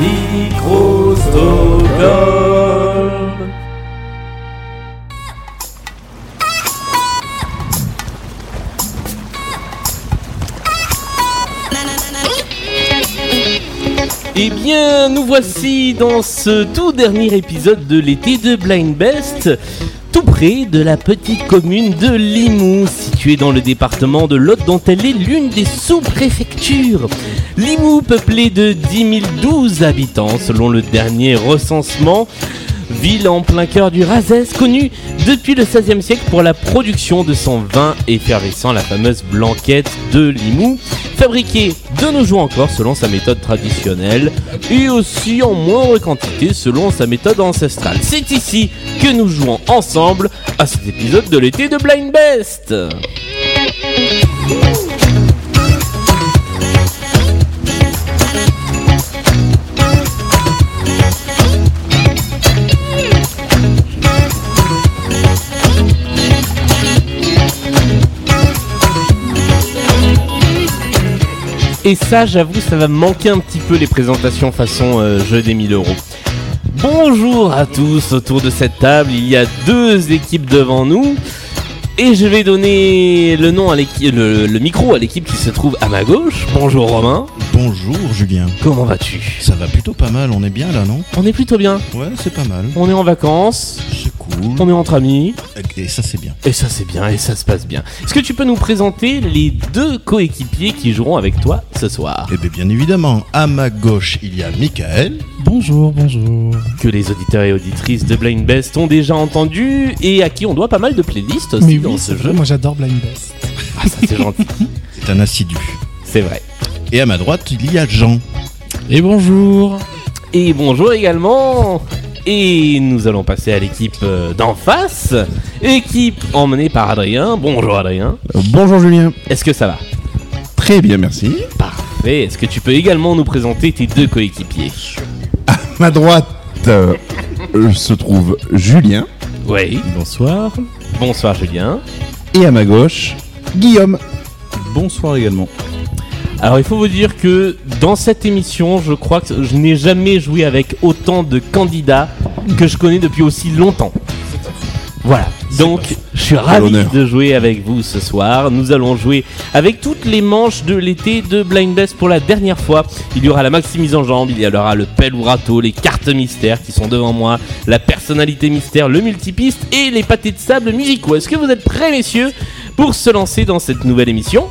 Micro Eh bien, nous voici dans ce tout dernier épisode de l'été de Blind Best, tout près de la petite commune de Limoux, située dans le département de Lot, dont elle est l'une des sous-préfectures. Limoux, peuplée de 10 012 habitants selon le dernier recensement. Ville en plein cœur du Razès, connue depuis le XVIe siècle pour la production de son vin effervescent, la fameuse blanquette de Limoux, fabriquée de nos jours encore selon sa méthode traditionnelle et aussi en moindre quantité selon sa méthode ancestrale. C'est ici que nous jouons ensemble à cet épisode de l'été de Blind Best. Et ça, j'avoue, ça va me manquer un petit peu les présentations façon euh, jeu des 1000 euros. Bonjour à tous autour de cette table. Il y a deux équipes devant nous. Et je vais donner le nom à l'équipe, le, le micro à l'équipe qui se trouve à ma gauche. Bonjour Romain. Bonjour Julien. Comment vas-tu Ça va plutôt pas mal, on est bien là, non On est plutôt bien. Ouais, c'est pas mal. On est en vacances. C'est cool. On est entre amis. Et ça c'est bien. Et ça c'est bien, et ça se passe bien. Est-ce que tu peux nous présenter les deux coéquipiers qui joueront avec toi ce soir? Eh bien, bien évidemment, à ma gauche, il y a Michael. Bonjour, bonjour. Que les auditeurs et auditrices de Blind Best ont déjà entendu et à qui on doit pas mal de playlists aussi Mais dans oui, ce c'est jeu. vrai, moi j'adore Blind Best. Ah, ça c'est gentil. C'est un assidu. C'est vrai. Et à ma droite, il y a Jean. Et bonjour. Et bonjour également. Et nous allons passer à l'équipe euh, d'en face. Équipe emmenée par Adrien. Bonjour Adrien. Bonjour Julien. Est-ce que ça va? Très bien, merci. Parfait. Est-ce que tu peux également nous présenter tes deux coéquipiers? Ma droite euh, se trouve Julien Oui. Bonsoir. Bonsoir Julien. et à ma gauche Guillaume. Bonsoir également. Alors il faut vous dire que dans cette émission, je crois que je n'ai jamais joué avec autant de candidats que je connais depuis aussi longtemps. Voilà. Donc je suis ravi de jouer avec vous ce soir. Nous allons jouer avec toutes les manches de l'été de Blind Best pour la dernière fois. Il y aura la maximise en jambes, il y aura le pelle ou râteau, les cartes mystères qui sont devant moi, la personnalité mystère, le multipiste et les pâtés de sable musicaux. Est-ce que vous êtes prêts messieurs pour se lancer dans cette nouvelle émission?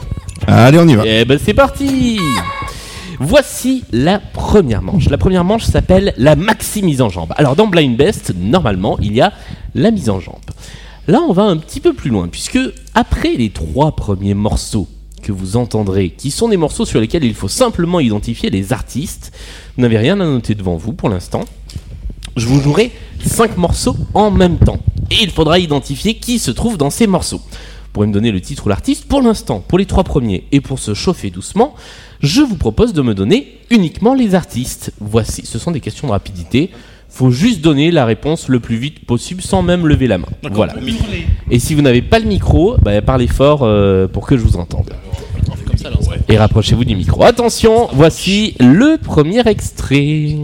Allez, on y va. eh ben c'est parti Voici la première manche. La première manche s'appelle la maxi mise en jambe. Alors dans Blind Best, normalement, il y a la mise en jambe. Là, on va un petit peu plus loin, puisque après les trois premiers morceaux que vous entendrez, qui sont des morceaux sur lesquels il faut simplement identifier les artistes, vous n'avez rien à noter devant vous pour l'instant. Je vous jouerai cinq morceaux en même temps. Et il faudra identifier qui se trouve dans ces morceaux. Pourrez me donner le titre ou l'artiste pour l'instant, pour les trois premiers. Et pour se chauffer doucement, je vous propose de me donner uniquement les artistes. Voici, ce sont des questions de rapidité. Faut juste donner la réponse le plus vite possible sans même lever la main. Voilà. Et si vous n'avez pas le micro, bah, parlez fort euh, pour que je vous entende. Et rapprochez-vous du micro. Attention, voici le premier extrait.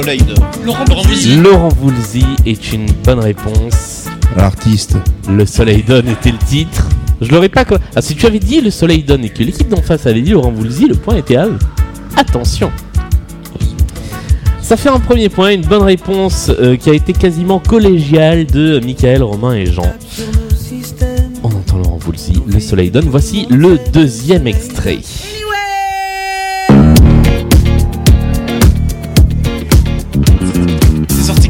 Soleil de. Laurent Voulzy est une bonne réponse. L'artiste. Le soleil donne était le titre. Je l'aurais pas. Ah, si tu avais dit le soleil donne et que l'équipe d'en face avait dit Laurent Voulzy, le point était à eux. Attention. Ça fait un premier point, une bonne réponse euh, qui a été quasiment collégiale de Michael, Romain et Jean. On entend Laurent Voulzy, le soleil donne. Voici le deuxième extrait.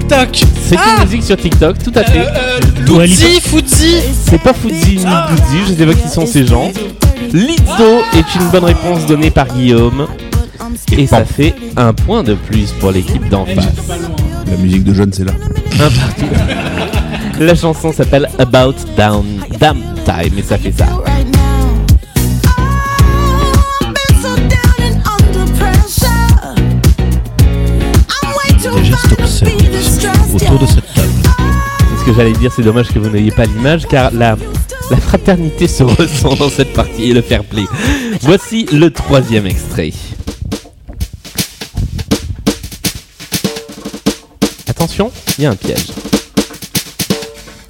TikTok. C'est une musique sur TikTok, tout à fait. Euh, Foudzi. C'est pas Fuzzy ni Boudzi, je sais pas qui sont ces gens. Lizzo est une bonne réponse donnée par Guillaume. Et ça fait un point de plus pour l'équipe d'en face. La musique de Jeanne, c'est là. Un partout. La chanson s'appelle About Down Damn Time et ça fait ça. Autour de cette table. que j'allais dire, c'est dommage que vous n'ayez pas l'image, car la, la fraternité se ressent dans cette partie et le fair play. Voici le troisième extrait. Attention, il y a un piège.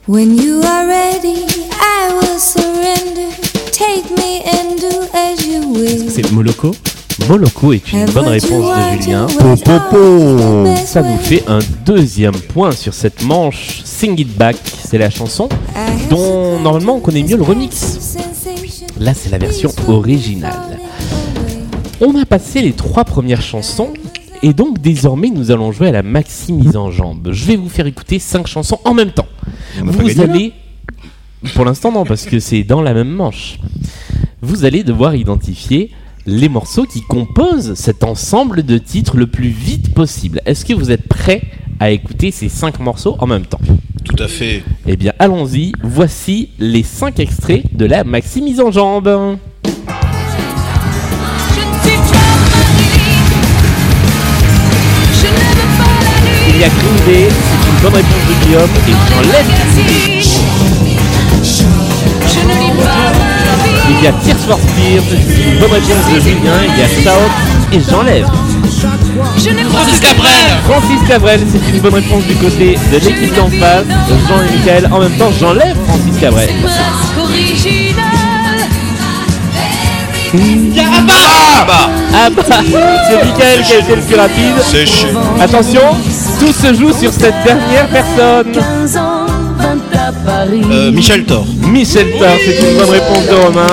When you are ready, I will surrender. Take me and do as you will. C'est Moloko Moloko est une bonne réponse de Julien. and what Po, po, po. Ça nous fait un deuxième point sur cette manche. Sing It Back, c'est la chanson dont normalement on connaît mieux le remix. Là, c'est la version originale. On a passé les trois premières chansons et donc désormais nous allons jouer à la maxi mise en jambe. Je vais vous faire écouter cinq chansons en même temps. Vous allez, pour l'instant non, parce que c'est dans la même manche. Vous allez devoir identifier les morceaux qui composent cet ensemble de titres le plus vite possible. Est-ce que vous êtes prêts à écouter ces cinq morceaux en même temps? Tout à fait. Eh bien, allons-y. Voici les cinq extraits de la maxi mise en jambe. Il y a Green Day, c'est une bonne réponse de Guillaume, et j'enlève. Il y a Tears for une bonne réponse de Julien, il y a Shout, et j'enlève. Francis Cabrel Francis Cabrel, c'est une bonne réponse du côté de l'équipe d'en face. Jean et Michael, en même temps, j'enlève Francis Cabrel. Ah bah Ah bah, c'est Michael qui a été le plus rapide. C'est chiant. Attention, tout se joue sur cette dernière personne. Euh, Michel Thor. Michel Thor, c'est une bonne réponse de Romain.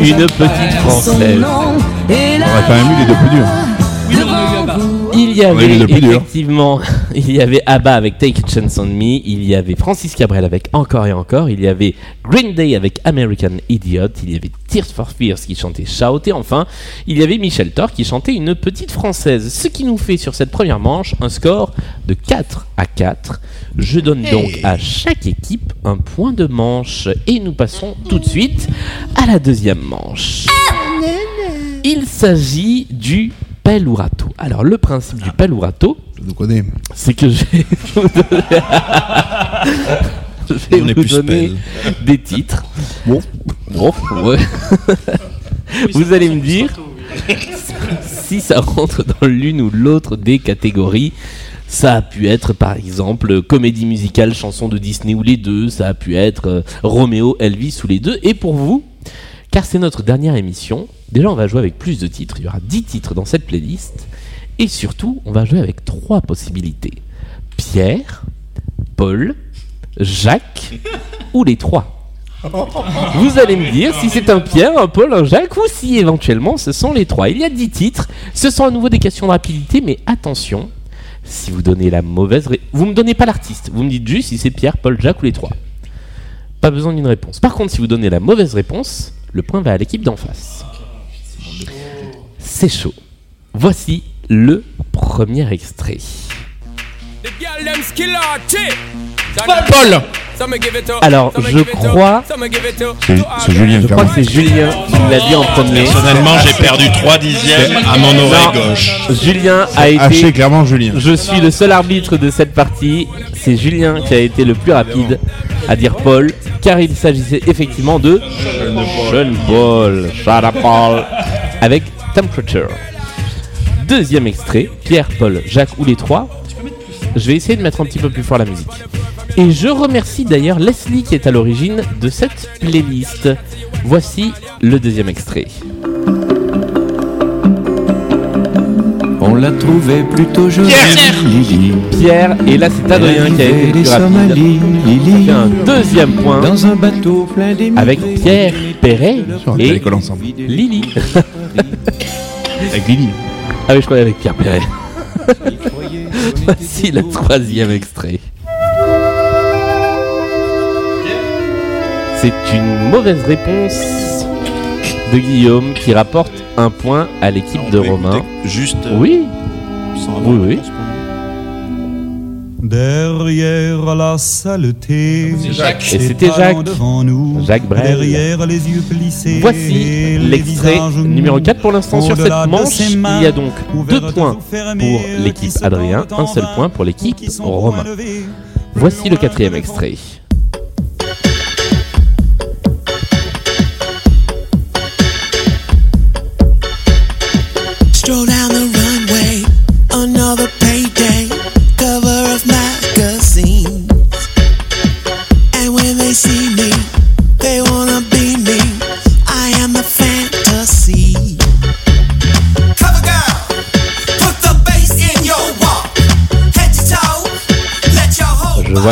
Une petite française. On aurait quand même eu les deux plus durs. Le plus dur. effectivement, il y avait ABBA avec Take a Chance on Me, il y avait Francis Cabrel avec Encore et Encore, il y avait Green Day avec American Idiot, il y avait Tears for Fears qui chantait Shout, et enfin, il y avait Michel Thor qui chantait une petite française. Ce qui nous fait sur cette première manche un score de 4 à 4. Je donne donc à chaque équipe un point de manche, et nous passons tout de suite à la deuxième manche. Il s'agit du pelle ou râteau. Alors, le principe du pelle ou râteau, Je nous connais. c'est que je vais vous donner, je vais On est vous plus donner pelle. des titres. Bon. Bon, ouais. vous allez me dire si ça rentre dans l'une ou l'autre des catégories. Ça a pu être par exemple comédie musicale, chanson de Disney ou les deux. Ça a pu être euh, Roméo, Elvis ou les deux. Et pour vous, car c'est notre dernière émission, déjà on va jouer avec plus de titres. Il y aura 10 titres dans cette playlist. Et surtout, on va jouer avec trois possibilités. Pierre, Paul, Jacques ou les trois. Vous allez me dire si c'est un Pierre, un Paul, un Jacques ou si éventuellement ce sont les trois. Il y a 10 titres. Ce sont à nouveau des questions de rapidité, mais attention, si vous donnez la mauvaise réponse, vous me donnez pas l'artiste, vous me dites juste si c'est Pierre, Paul, Jacques ou les trois. Pas besoin d'une réponse. Par contre, si vous donnez la mauvaise réponse, le point va à l'équipe d'en face. C'est chaud. Voici le premier extrait. Paul Alors, je crois, C'est c'est Julien je crois que c'est Julien qui l'a dit en premier. Personnellement, j'ai perdu 3 dixièmes à mon Non, oreille gauche. Julien a Haché été. clairement Julien. Je suis le seul arbitre de cette partie. C'est Julien qui a été le plus rapide à dire Paul, car il s'agissait effectivement de up, Paul, avec Temperature. Deuxième extrait, Pierre, Paul, Jacques ou les trois. Je vais essayer de mettre un petit peu plus fort la musique. Et je remercie d'ailleurs Leslie qui est à l'origine de cette playlist. Voici le deuxième extrait. On l'a trouvé plutôt jolie. Lily. Pierre, et là c'est Adrien qui a été plus rapide. Un deuxième point Dans un bateau plein avec Pierre Perret et. Lily. Avec Lily. Ah oui, je croyais avec Pierre Perret. Voici le troisième extrait. C'est une mauvaise réponse de Guillaume qui rapporte un point à l'équipe de peut Romain. Juste. euh, Oui, sans avoir Oui, oui. réponse. Derrière la saleté, Jacques. Et c'était Jacques. devant nous, Jacques Brel. derrière les yeux plissés, Voici les l'extrait numéro nus. 4 pour l'instant sur cette manche. Il y a donc deux points pour l'équipe Adrien, un seul point pour l'équipe Romain. Voici le quatrième extrait. Stroll down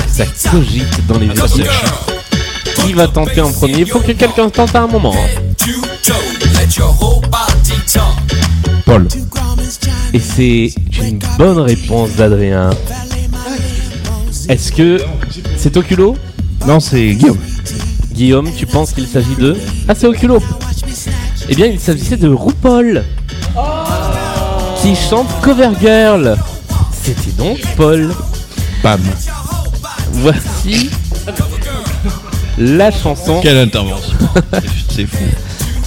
que ça cogite dans les yeux. Qui va tenter en premier? Il faut que quelqu'un tente à un moment. Paul. Et c'est une bonne réponse d'Adrien. Est-ce que c'est Oculo Non, c'est Guillaume. Guillaume, tu penses qu'il s'agit de? Ah, c'est Oculo. Eh bien, il s'agissait de RuPaul. Qui chante Cover Girl. C'était donc Paul. Bam. Voici la chanson. Quelle intervention C'est fou.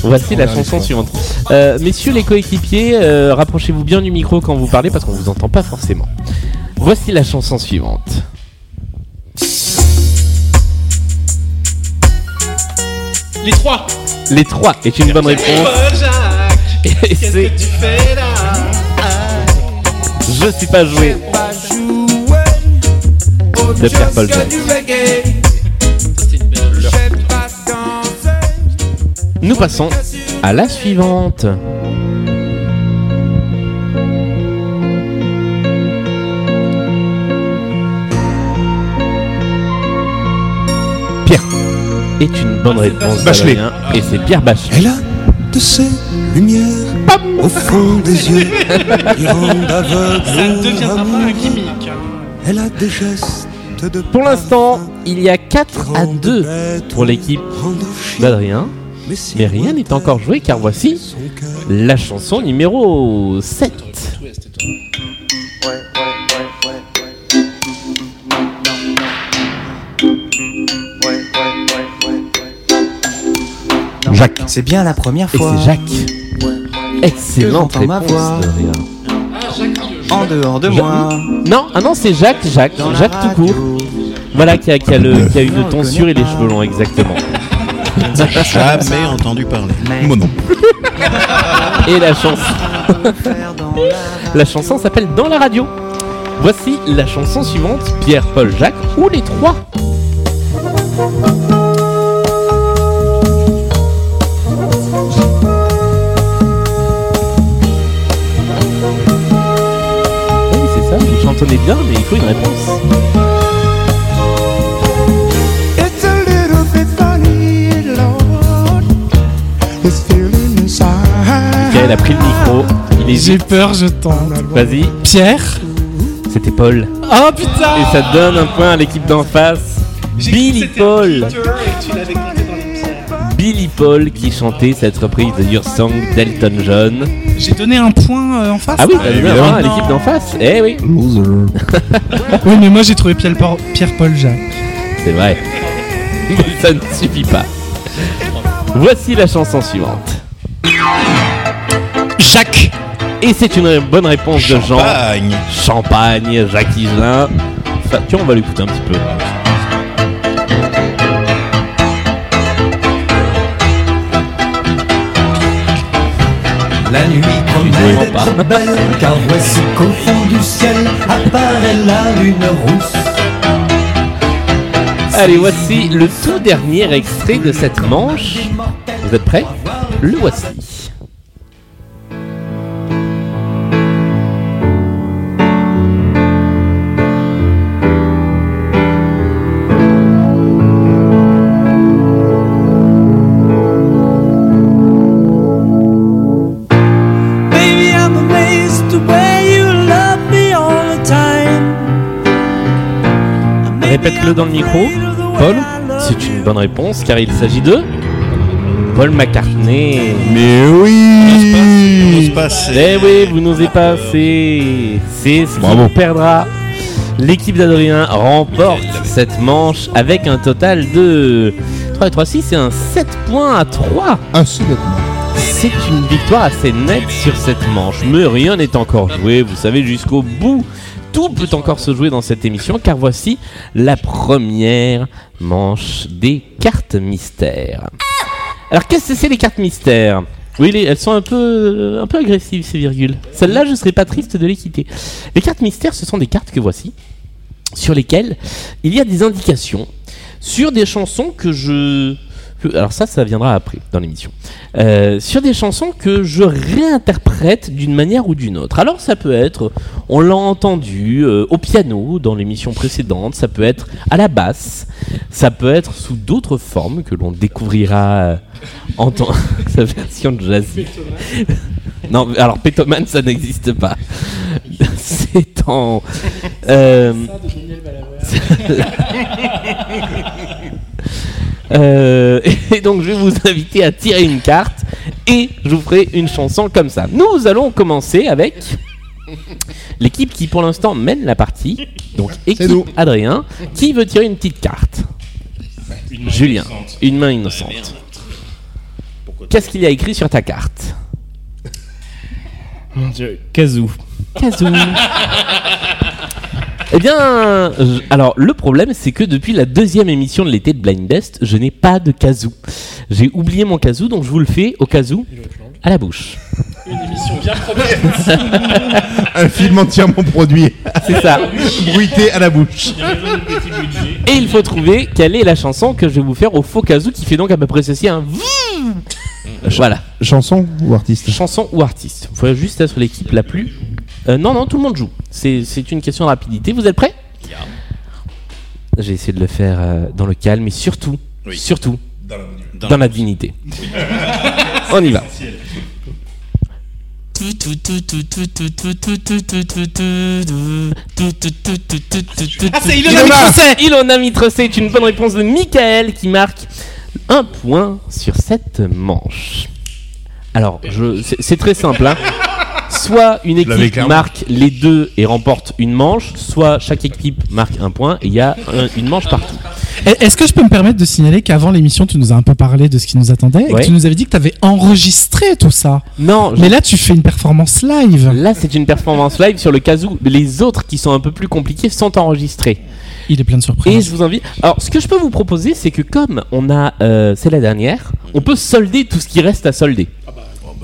Voici la chanson suivante. Euh, messieurs les coéquipiers, euh, rapprochez-vous bien du micro quand vous parlez parce qu'on vous entend pas forcément. Voici la chanson suivante. Les trois. Les trois est une bonne réponse. Et c'est. Je suis pas joué. De Pierre Paul. Nous passons à la suivante. Pierre est une bonne réponse Bachelet. et c'est Pierre Bachelet. Elle a de ces lumières au fond des yeux qui rendent aveugle Ça deviendra pas un gimmick. Elle a des gestes Pour l'instant, il y a 4 à 2 pour l'équipe d'Adrien, mais rien n'est encore joué car voici la chanson numéro 7. Jacques. C'est bien la première Et fois. c'est Jacques. Excellente j'entends ma réponse. voix. En dehors de moi. Non, ah non, c'est Jacques, Jacques, Dans la Jacques tout court. radio. Voilà, qui a, qui a le- qui a une tonsure et les cheveux longs, exactement. Jamais entendu parler. Mais Moi non. Et la chanson, faire dans la la chanson s'appelle Dans la radio. Voici la chanson suivante, Pierre, Paul, Jacques ou les trois. Chantonnez bien, mais il faut une réponse. Michael a pris le micro, il J'ai peur, je tente. Vas-y, Pierre c'était Paul. Oh putain Et ça donne un point à l'équipe d'en face. Billy Paul. Billy Paul qui chantait cette reprise de Your Song d'Elton John. J'ai donné un point euh, en face Ah oui, là t'as donné un point à l'équipe d'en face. Eh oui, Loser. Oui, mais moi j'ai trouvé Pierre- Pierre-Paul Jacques. c'est vrai. Ça ne suffit pas. Voici la chanson suivante. Jacques Et c'est une bonne réponse de Jean. Champagne. Champagne, Jacques Higelin. Enfin, tiens, on va l'écouter un petit peu. La nuit promet d'être belle, car voici qu'au fond du ciel apparaît la lune rousse. Allez, voici le tout dernier extrait de cette manche. Vous êtes prêts? Le voici. Dans le micro. Paul, c'est une bonne réponse car il s'agit de Paul McCartney. Mais oui c'est- Eh oui, vous n'osez pas, c'est ce Bravo. perdra. L'équipe d'Adrien remporte cette manche avec un total de 3 et 3, 6 et un 7 points à 3. Ainsi nettement. C'est une victoire assez nette sur cette manche, mais rien n'est encore joué, vous savez, jusqu'au bout. Tout peut encore se jouer dans cette émission car voici la première manche des cartes mystères. Alors qu'est-ce que c'est les cartes mystères? Oui, les- elles sont un peu, un peu agressives ces virgules. Celle-là, je serais pas triste de les quitter. Les cartes mystères, ce sont des cartes que voici, sur lesquelles il y a des indications sur des chansons que je. Alors ça, ça viendra après dans l'émission. Euh, sur des chansons que je réinterprète d'une manière ou d'une autre. Alors ça peut être, on l'a entendu euh, au piano dans l'émission précédente, ça peut être à la basse, ça peut être sous d'autres formes que l'on découvrira euh, en temps sa version de jazzy. non, alors Pétoman, ça n'existe pas. C'est en. euh, Euh, et donc je vais vous inviter à tirer une carte et je vous ferai une chanson comme ça. Nous allons commencer avec l'équipe qui pour l'instant mène la partie. Donc équipe nous. Adrien qui veut tirer une petite carte. Julien, une main innocente. Qu'est-ce qu'il y a écrit sur ta carte Mon dieu, Kazoo. Kazoo. Eh bien, je- alors le problème c'est que depuis la deuxième émission de l'été de Blind Best, je n'ai pas de kazoo. J'ai oublié mon kazoo, donc je vous le fais au kazoo à la bouche. Une émission bien première. Un film entièrement produit, C'est ça. bruité à la bouche. Et il faut trouver quelle est la chanson que je vais vous faire au faux kazoo qui fait donc à peu près ceci un vroom. Voilà, Chanson ou artiste? Chanson ou artiste. Il faut juste être l'équipe la plus. Euh, non, non, tout le monde joue. C'est une question de rapidité. Vous êtes prêts J'ai essayé de le faire euh, dans le calme et surtout, Oui. surtout Dans dans la dignité. On y va. Ah, c'est Ilona Ilona Mitrosset est une bonne réponse de Michael qui marque un point sur cette manche. Alors, je, c'est, c'est très simple. hein. Soit une équipe marque les deux et remporte une manche, soit chaque équipe marque un point et il y a un- une manche partout. Est-ce que je peux me permettre de signaler qu'avant l'émission, tu nous as un peu parlé de ce qui nous attendait et Ouais. que tu nous avais dit que tu avais enregistré tout ça? Non, Mais là, tu fais une performance live. là c'est une performance live sur le cas où les autres qui sont un peu plus compliqués sont enregistrés. Il est plein de Et surprises. je vous invite. Alors, ce que je peux vous proposer, c'est que comme on a, euh, c'est la dernière, on peut solder tout ce qui reste à solder.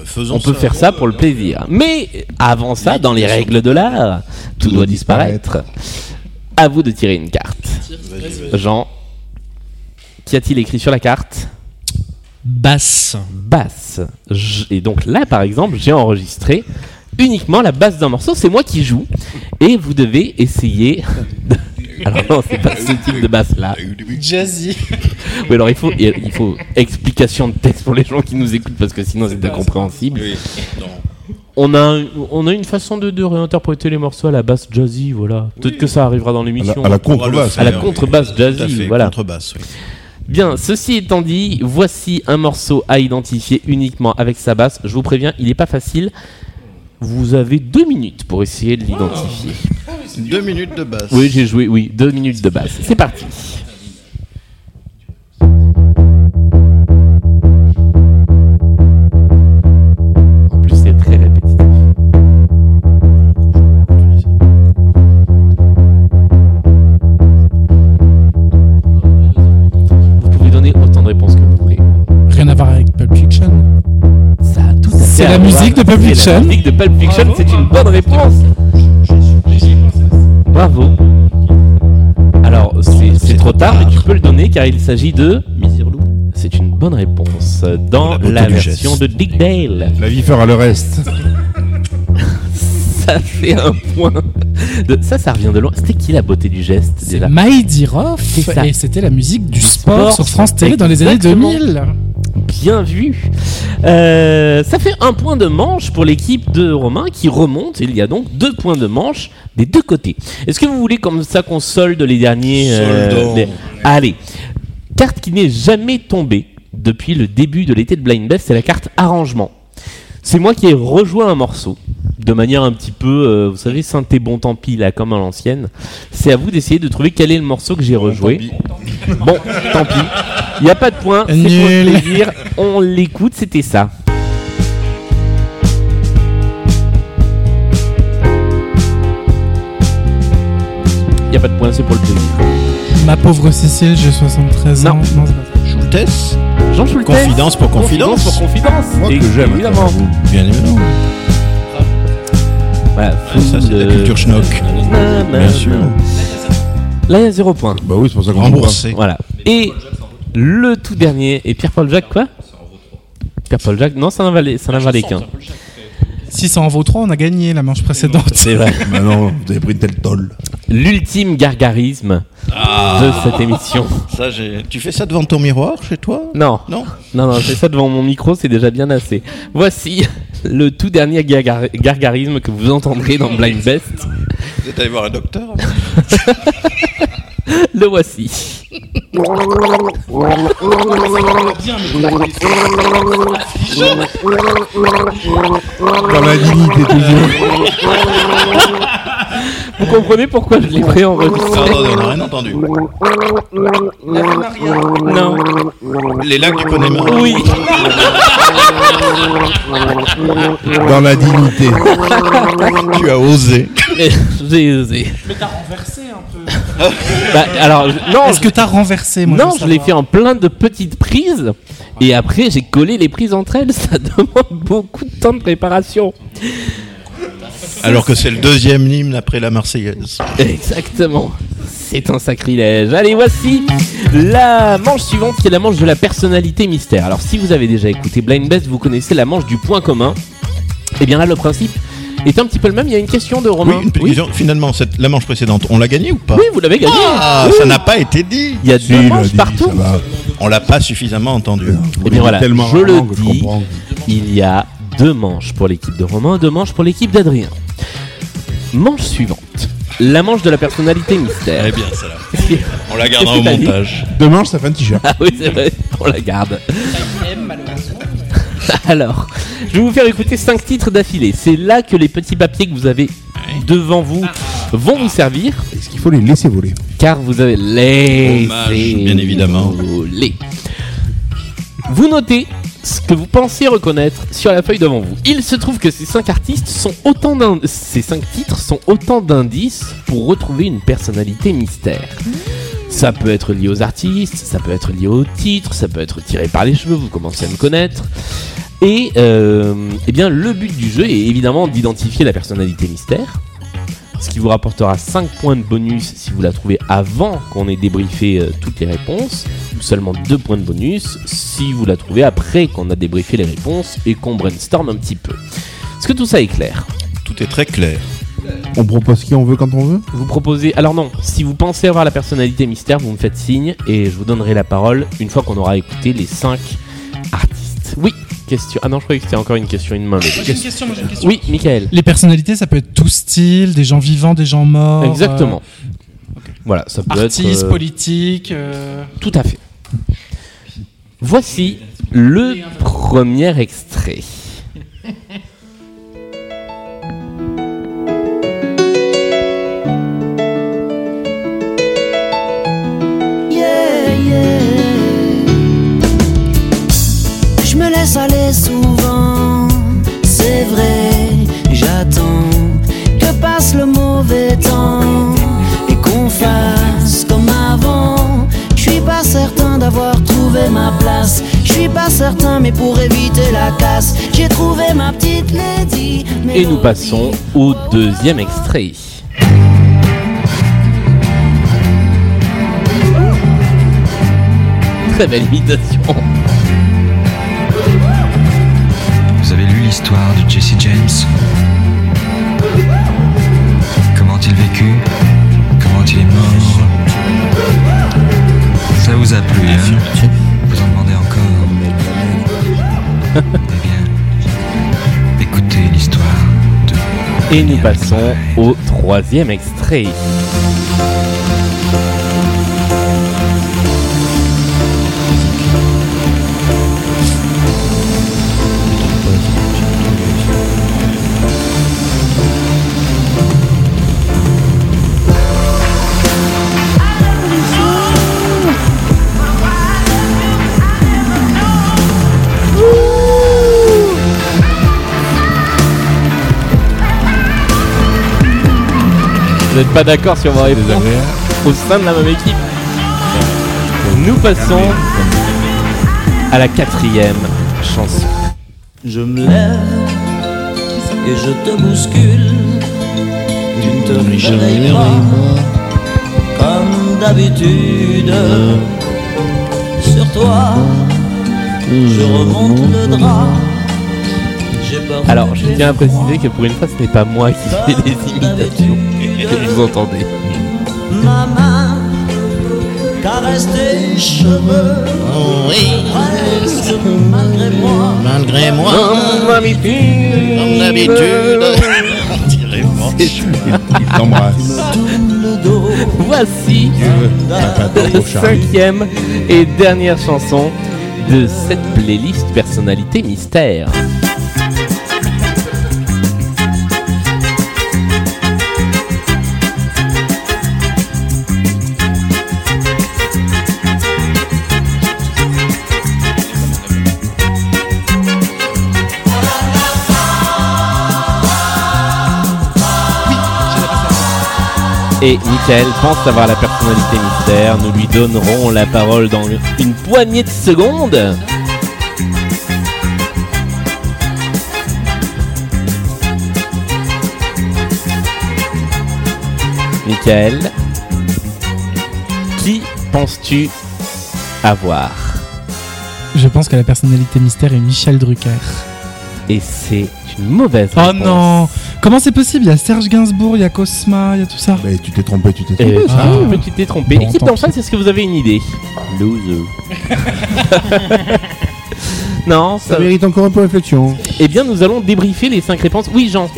Faisons On peut ça. faire ça pour le plaisir. Mais avant ça, dans les règles de l'art, tout doit disparaître. À vous de tirer une carte. Jean, qu'y a-t-il écrit sur la carte? Basse. Basse. Et donc là, par exemple, j'ai enregistré uniquement la basse d'un morceau. C'est moi qui joue. Et vous devez essayer. de- Alors non, c'est pas ce type de basse là. Jazzy. Oui, alors il faut, il faut explication de texte pour les gens qui nous écoutent parce que sinon c'est incompréhensible. Oui, non. On a, on a une façon de, de réinterpréter les morceaux à la basse jazzy, voilà. Peut-être que ça arrivera dans l'émission. à la contrebasse. À la contrebasse à jazzy, fait, voilà. Contrebasse, oui. Bien, ceci étant dit, voici un morceau à identifier uniquement avec sa basse. Je vous préviens, il n'est pas facile. Vous avez deux minutes pour essayer de l'identifier. Deux minutes de basse. Oui, j'ai joué, oui, deux minutes de basse. C'est parti. En plus, c'est très répétitif. Vous pouvez donner autant de réponses que vous voulez. Rien à voir avec Pulp Fiction. Ça a tout à fait C'est la musique de Pulp C'est Fiction. La musique de Pulp Fiction, c'est une bonne réponse. Bravo. Alors, c'est trop tard, mais tu peux le donner car il s'agit de. Miserlou. C'est une bonne réponse dans La version geste. de Dick Dale. La vie fera le reste. Ça fait un point. De... Ça, ça revient de loin. C'était qui la beauté du geste C'est déjà? Maïdirov C'est ça. et c'était la musique du sport, Sport, sur France Télé dans les années exactement. 2000. Bien vu. Euh, ça fait un point de manche pour l'équipe de Romain qui remonte. Il y a donc deux points de manche des deux côtés. Est-ce que vous voulez comme ça qu'on solde les derniers euh, les- Allez. Carte qui n'est jamais tombée depuis le début de l'été de Blind Best, c'est la carte arrangement. C'est moi qui ai rejoint un morceau de manière un petit peu, euh, vous savez, synthé bon tant pis là, comme à l'ancienne. C'est à vous d'essayer de trouver quel est le morceau que j'ai rejoué. Bon, tant pis. Il n'y a pas de point, c'est pour le plaisir. On l'écoute, c'était ça. y a pas de point, c'est pour le plaisir. Ma pauvre Cécile, j'ai 73 ans. Non. c'est pas ça. Schultes Jean Schultes. Confidence pour confidence. pour confidence. Moi Et- que j'aime. Évidemment. Bien évidemment. Voilà, Ah, ça, c'est de la culture schnock. Bien sûr. Là, il y a zéro point. Bah oui, c'est pour ça qu'on Remboursé. Voilà. Et le tout dernier. Et Pierre-Paul Jacques, quoi Pierre-Paul Jacques, non, ça n'en valait, ça n'en valait qu'un. Si ça en vaut 3, on a gagné la manche précédente. C'est vrai. Bah non, vous avez pris tel toll. L'ultime gargarisme de cette émission. Ça, j'ai- tu fais ça devant ton miroir chez toi? Non, Non? Non, non, c'est ça devant mon micro, c'est déjà bien assez. Voici le tout dernier gargar- gargarisme que vous entendrez dans Blind Best. Vous êtes allé voir un docteur Le voici. Dans la dignité toujours. Vous comprenez pourquoi je l'ai pris en Ah, Attendez, on n'a rien entendu. Non. Les lacs du Connemara Oui. Dans la dignité. Tu as osé. J'ai osé. Mais t'as renversé un peu. Bah, alors, non, Est-ce que t'as renversé moi Non, je l'ai fait en plein de petites prises. Et après, j'ai collé les prises entre elles. Ça demande beaucoup de temps de préparation. Alors que c'est le deuxième hymne après la Marseillaise. Exactement. C'est un sacrilège. Allez, voici la manche suivante qui est la manche de la personnalité mystère. Alors, si vous avez déjà écouté Blind Best, vous connaissez la manche du point commun. Et bien là, le principe est un petit peu le même. Il y a une question de Oui, Romain. une petite question. Finalement, cette, la manche précédente, on l'a gagnée ou pas? Oui, vous l'avez gagné. Ah, Oui. ça n'a pas été dit. Il y a Si, deux il l'a manches dit, partout. On l'a pas suffisamment entendu. Eh bien voilà, Tellement je le dis, il y a deux manches pour l'équipe de Romain, deux manches pour l'équipe d'Adrien. Manche suivante, la manche de la personnalité mystère. Eh bien, celle-là. On la gardera Qu'est-ce au que t'as dit montage. Demain, ça fait un t-shirt. Ah oui, c'est vrai, on la garde. Alors, je vais vous faire écouter cinq titres d'affilée. C'est là que les petits papiers que vous avez devant vous vont vous servir, Est-ce qu'il faut les laisser voler car vous avez les Hommage, bien évidemment. les. Vous notez ce que vous pensez reconnaître sur la feuille devant vous. Il se trouve que ces cinq artistes sont autant ces titres sont autant d'indices pour retrouver une personnalité mystère. Ça peut être lié aux artistes, ça peut être lié au titre, ça peut être tiré par les cheveux, vous commencez à me connaître. Et euh, eh bien, le but du jeu est évidemment d'identifier la personnalité mystère, ce qui vous rapportera 5 points de bonus si vous la trouvez avant qu'on ait débriefé euh, toutes les réponses, ou seulement 2 points de bonus si vous la trouvez après qu'on a débriefé les réponses et qu'on brainstorm un petit peu. Est-ce que tout ça est clair? Tout est très clair. On propose qui on veut quand on veut? Vous proposez. Alors non, si vous pensez avoir la personnalité mystère, vous me faites signe et je vous donnerai la parole une fois qu'on aura écouté les 5 artistes. Oui, question. Ah non, je croyais que c'était encore une question, une main. Moi j'ai une question, moi j'ai une question. Oui, Michael. Les personnalités, ça peut être tout style, des gens vivants, des gens morts. Exactement. Voilà, ça euh, peut artistes, être. euh, politiques. euh, Tout à fait. Voici le premier extrait. Laisse aller souvent, c'est vrai, j'attends que passe le mauvais temps et qu'on fasse comme avant. Je suis pas certain d'avoir trouvé ma place, je suis pas certain, mais pour éviter la casse, j'ai trouvé ma petite lady. Et nous passons au deuxième extrait. Très belle imitation. L'histoire de Jesse James. Comment il vécut Comment il est mort. Ça vous a plu, hein Vous en demandez encore. Eh bien, écoutez l'histoire de... Et nous passons au troisième extrait. Vous n'êtes pas d'accord sur vos réponses au sein de la même équipe. Nous passons à la quatrième chanson. Je me lève et je te bouscule. Tu te réveilles pas comme d'habitude. Sur toi, je remonte le drap. Alors, je tiens à préciser que pour une fois, ce n'est pas moi qui fais des imitations vous entendez. ma main caresse tes cheveux. Presque malgré moi. Malgré moi, Comme d'habitude. comme d'habitude. Il t'embrasse. Voici la cinquième et dernière chanson de cette playlist personnalité mystère. Et Michael pense avoir la personnalité mystère. Nous lui donnerons la parole dans une poignée de secondes. Michael, qui penses-tu avoir? Je pense que la personnalité mystère est Michel Drucker. Et c'est une mauvaise Oh réponse. non Comment c'est possible? Il y a Serge Gainsbourg, il y a Cosma, il y a tout ça. Mais tu t'es trompé, tu t'es Eh, trompé. Ah. ah, tu t'es trompé. Bon, Équipe tant d'en face, est-ce que vous avez une idée? Loser. non, ça... Ça mérite encore un peu de réflexion. Eh bien, nous allons débriefer les cinq réponses. Oui, Jean.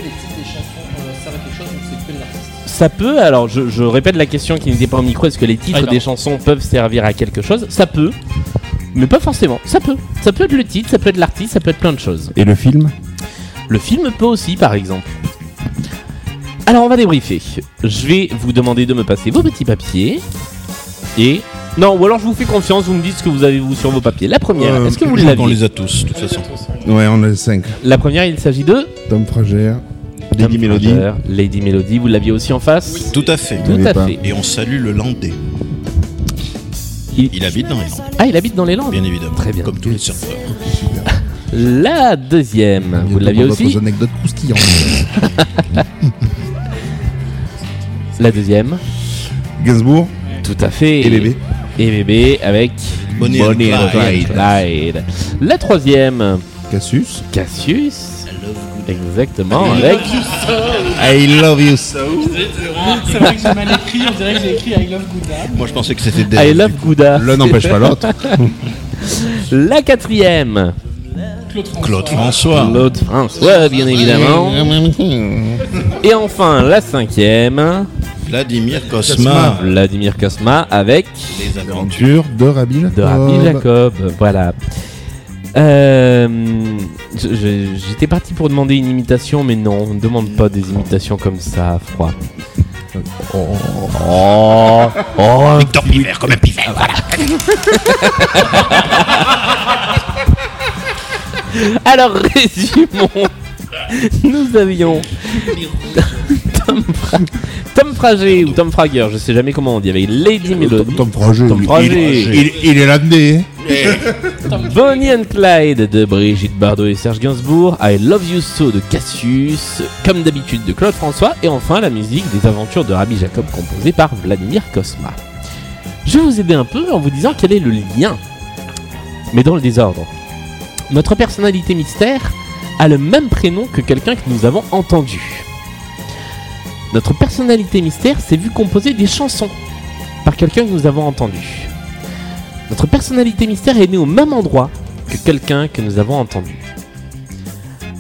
Ça peut, alors je, je répète la question qui n'était pas au micro, est-ce que les titres Ah, des chansons peuvent servir à quelque chose? Ça peut, mais pas forcément. Ça peut. Ça peut être le titre, ça peut être l'artiste, ça peut être plein de choses. Et le film? Le film peut aussi, par exemple. Alors, on va débriefer. Je vais vous demander de me passer vos petits papiers. Et. Non, ou alors je vous fais confiance, vous me dites ce que vous avez vous sur vos papiers. La première, Euh, est-ce que vous je crois qu'on l'aviez les a tous, de toute façon. Ouais, on a les 5. La première, il s'agit de. Tom Frager. Lady Tom Melody. Fraser, Lady Melody, vous l'aviez aussi en face Tout à fait. Tout à pas. fait. Et on salue le Landais. Il- Il habite dans les Landes, Ah, il habite dans les Landes bien évidemment. Très bien. Comme tous les surfeurs. La deuxième, vous l'aviez aussi anecdotes croustillantes. La deuxième, Gainsbourg tout à fait. et bébé. Et bébé avec Bonnie and and Clyde. Clyde. La troisième, Cassius. Cassius. Exactement, avec. I love you so. C'est vrai que j'ai mal écrit, on dirait que j'ai écrit I love Gouda. Moi, je pensais que c'était Dave. I love Gouda. L'un n'empêche pas l'autre. La quatrième, Claude François. Claude François. Claude François, bien évidemment. Et enfin, la cinquième, Vladimir Cosma. Vladimir Kosma avec Les aventures. Aventure de Rabbi Jacob. de Rabbi Jacob. Voilà. Euh, J'étais parti pour demander une imitation, mais non, on ne demande pas des imitations comme ça, froid. Oh, oh, oh, Victor Pivert, comme un pivert. Voilà. Alors, résumons. Nous avions Tom, Tom Frager ou Tom Frager, je sais jamais comment on dit, avec Lady Melody, Tom Frager. Tom. Frager. Il, il- il est landais. Bonnie and Clyde de Brigitte Bardot et Serge Gainsbourg, I Love You So de Cassius, comme d'habitude de Claude François, et enfin la musique des aventures de Rabbi Jacob composée par Vladimir Kosma. Je vais vous aider un peu en vous disant quel est le lien, mais dans le désordre. Notre personnalité mystère a le même prénom que quelqu'un que nous avons entendu. Notre personnalité mystère s'est vu composer des chansons par quelqu'un que nous avons entendu. Notre personnalité mystère est née au même endroit que quelqu'un que nous avons entendu.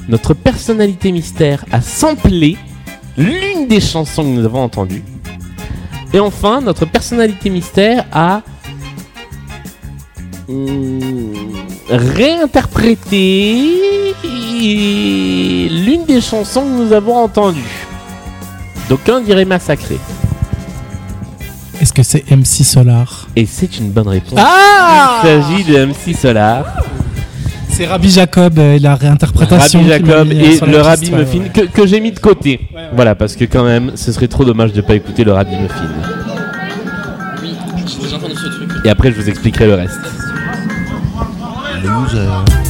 Notre personnalité mystère a samplé l'une des chansons que nous avons entendues. Et enfin, notre personnalité mystère a hum, réinterprété l'une des chansons que nous avons entendues. D'aucuns diraient massacré. Est-ce que c'est MC Solar Et c'est une bonne réponse. Ah Il s'agit de MC Solar. C'est Rabbi Jacob euh, et la réinterprétation. Rabbi Jacob euh, et la le Rabbi ouais, Muffin ouais. que, que j'ai mis de côté. Voilà, parce que quand même, ce serait trop dommage de pas écouter le rap Muffin. Oui, je vous entends ce truc. Et après, je vous expliquerai le reste. Loser.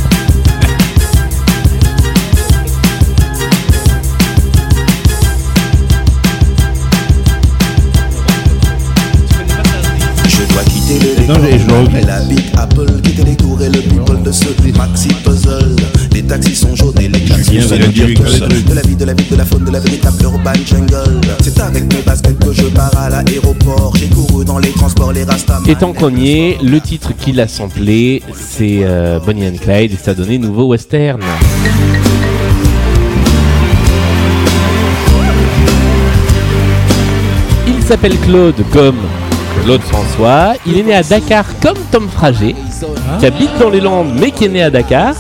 Je dois quitter le Non, je- je le décor. regrette. La Big Apple, quitter les tours et le people de ce maxi puzzle. Les taxis sont jaunes et les taxis sont le dire tout seul. De la vie, de la vie, de la faune, de la véritable urban jungle. C'est avec mes baskets que je pars à l'aéroport. J'ai couru dans les transports, les rastas. Et tant qu'on y est, le titre qu'il a samplé, c'est euh, Bonnie and Clyde et ça a donné Nouveau Western. Il s'appelle Claude comme Claude François. Il est né à Dakar comme Tom Frager, qui habite dans les Landes mais qui est né à Dakar.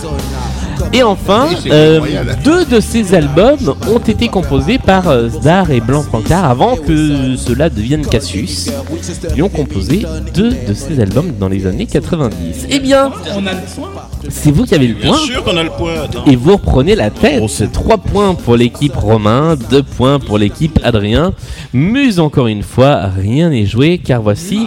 Et enfin, euh, deux de ces albums ont été composés par euh, Zdar et Blanc Pancard avant que cela devienne Cassius. Ils ont composé deux de ces albums dans les années 90. Eh bien, On a le soin. C'est vous qui avez le Bien point. sûr qu'on a le point. Attends. Et vous reprenez la tête. 3 points pour l'équipe Romain, 2 points pour l'équipe Adrien. Mais encore une fois, rien n'est joué car voici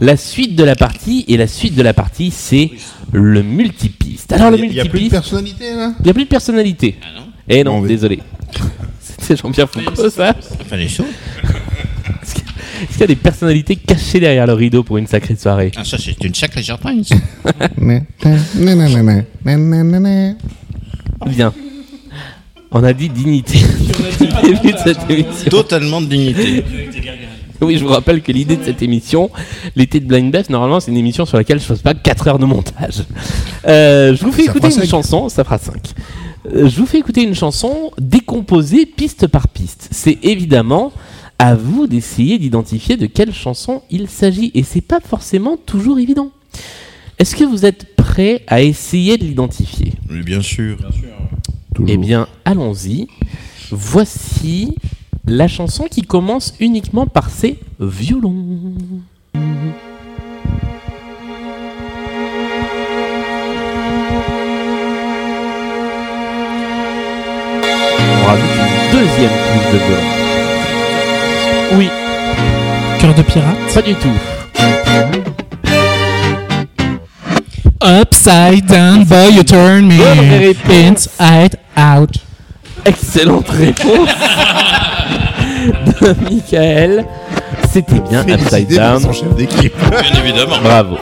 la suite de la partie. Et la suite de la partie, c'est le multipiste. Alors le Il y a plus de multipiste, personnalité là? il n'y a plus de personnalité. Eh non, Bon, oui. désolé. C'était Jean-Pierre Foucault, ça Fallait chaud. Est-ce qu'il y a des personnalités cachées derrière le rideau pour une sacrée soirée Ah, ça, c'est une sacrée surprise. Bien. On a dit dignité début de cette émission. Totalement de dignité. Oui, je vous rappelle que l'idée de cette émission, l'été de Blind Best, normalement, c'est une émission sur laquelle je fasse pas 4 heures de montage. Euh, je vous fais Ça écouter une cinq. chanson, ça fera 5. je vous fais écouter une chanson décomposée piste par piste. C'est évidemment à vous d'essayer d'identifier de quelle chanson il s'agit. Et c'est pas forcément toujours évident. Est-ce que vous êtes prêts à essayer de l'identifier? Mais bien sûr. Eh bien, allons-y. Voici la chanson qui commence uniquement par ses violons. On rajoute une deuxième couche de violon. Oui, Cœur de pirate. pas du tout. Upside down, boy, you turn me Bonne inside out. Excellente réponse de Michael. C'était bien Upside Down. son chef d'équipe. Bien évidemment. Bravo.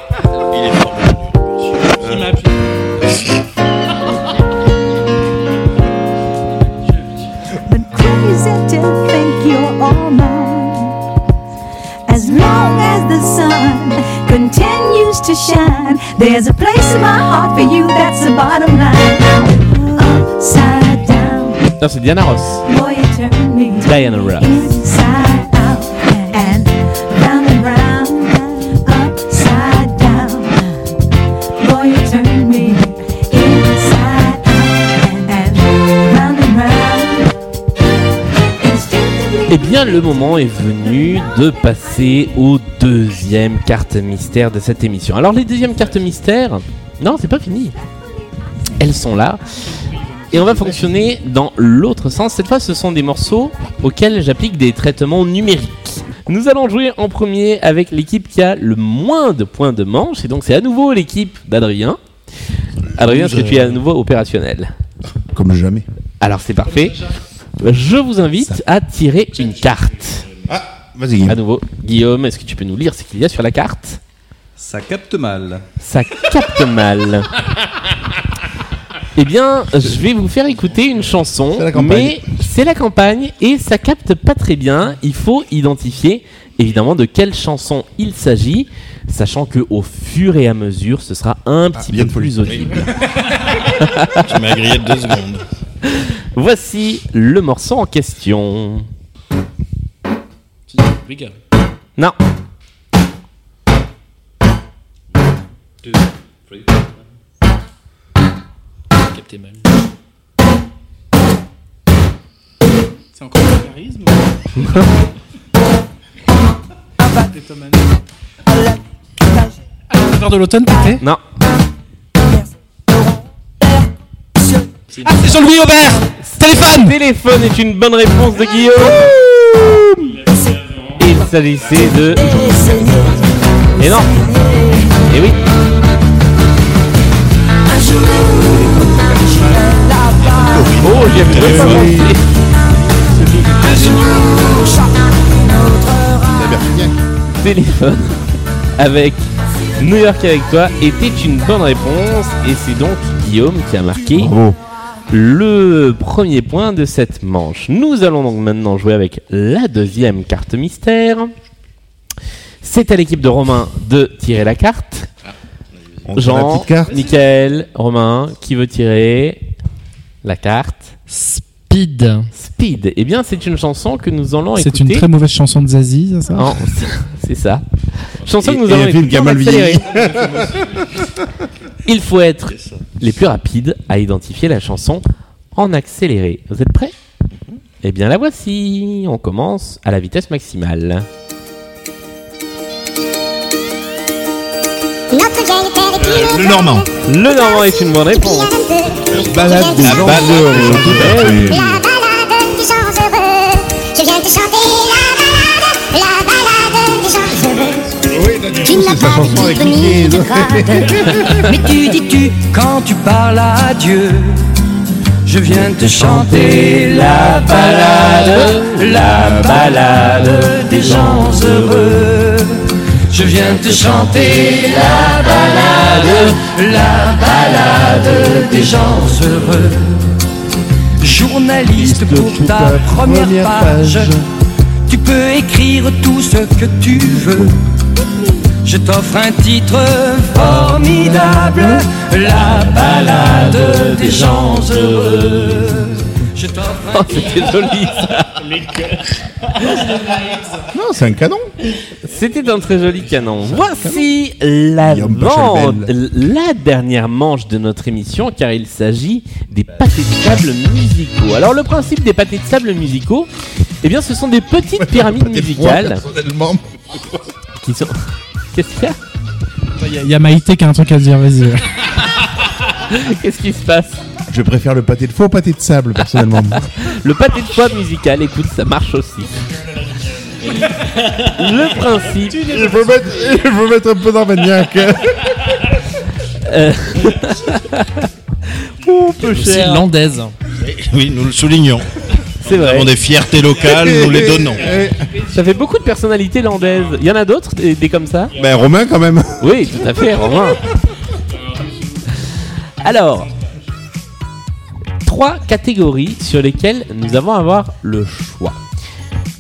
Il est fort. Il to shine, there's a place in my heart for you. That's the bottom line. Upside down, c'est Diana Ross. boy, you turn me Diana Ross. inside Eh bien, le moment est venu de passer aux deuxième carte mystère de cette émission. Alors, les deuxièmes cartes mystères, non, c'est pas fini. Elles sont là. Et on va fonctionner dans l'autre sens. Cette fois, ce sont des morceaux auxquels j'applique des traitements numériques. Nous allons jouer en premier avec l'équipe qui a le moins de points de manche. Et donc, c'est à nouveau l'équipe d'Adrien. Adrien, est-ce que tu es à nouveau opérationnel? Comme jamais. Alors, c'est parfait. Je vous invite à tirer une carte. Ah, vas-y. À nouveau, Guillaume, est-ce que tu peux nous lire ce qu'il y a sur la carte? Ça capte mal. Ça capte mal. Eh bien, je vais vous faire écouter une chanson, C'est la campagne. mais c'est la campagne et ça capte pas très bien. Il faut identifier évidemment de quelle chanson il s'agit, sachant que au fur et à mesure, ce sera un petit bien peu plus audible. Tu m'as grillé de deux secondes. Voici le morceau en question. Non, Deux, three, Capté mal. C'est encore le charisme Détomane. L'heure de l'automne, t'étais non, Ah, c'est Jean-Louis Aubert Téléphone Téléphone est une bonne réponse de Guillaume. Il s'agissait de. Et non. Et oui. Oh, j'y avais même pas pensé. Téléphone avec New York avec toi était une bonne réponse et c'est donc Guillaume qui a marqué le premier point de cette manche. Nous allons donc maintenant jouer avec la deuxième carte mystère. C'est à l'équipe de Romain de tirer la carte. On tire la Jean, petite carte. Michael, Romain, qui veut tirer la carte Speed. Speed. Eh bien, c'est une chanson que nous allons écouter. C'est une très mauvaise chanson de Zazie, c'est ça? Non, c'est ça. Chanson Et- que nous allons écouter. Il faut être les plus rapides à identifier la chanson en accéléré. Vous êtes prêts? Eh bien, la voici. On commence à la vitesse maximale. Le Normand. Le Normand est une bonne réponse. Balade des gens Tu c'est sa pas chanson avec Mickey. Mais tu dis-tu quand tu parles à Dieu Je viens te chanter la balade, la balade des gens heureux. Je viens te chanter la balade, la balade des gens heureux. Journaliste pour ta première page, tu peux écrire tout ce que tu veux. Je t'offre un titre formidable, la balade des gens heureux. Je t'offre Oh, c'était joli ça. Non, c'est un canon. C'était un très joli canon. Voici la, Guillaume man- Pachelbel. la dernière manche de notre émission car il s'agit des pâtés de sable musicaux. Alors le principe des pâtés de sable musicaux, eh bien ce sont des petites pyramides musicales Personnellement. qui sont... Qu'est-ce qu'il y a Il y, a- il y a Maïté qui a un truc à dire, vas-y. Qu'est-ce qui se passe Je préfère le pâté de faux pâté de sable, personnellement. Le pâté de foie musical, écoute, ça marche aussi. Le principe... il, faut mettre, il faut mettre un peu d'armagnac. Euh... oh, peu Aussi cher. landaise. Oui, nous le soulignons. C'est Nous vrai. avons des fiertés locales, nous les donnons. Ça fait beaucoup de personnalités landaises. Il y en a d'autres, des, des comme ça Ben, Romain, quand même. Oui, tout à fait, Romain. Alors, trois catégories sur lesquelles nous avons à avoir le choix.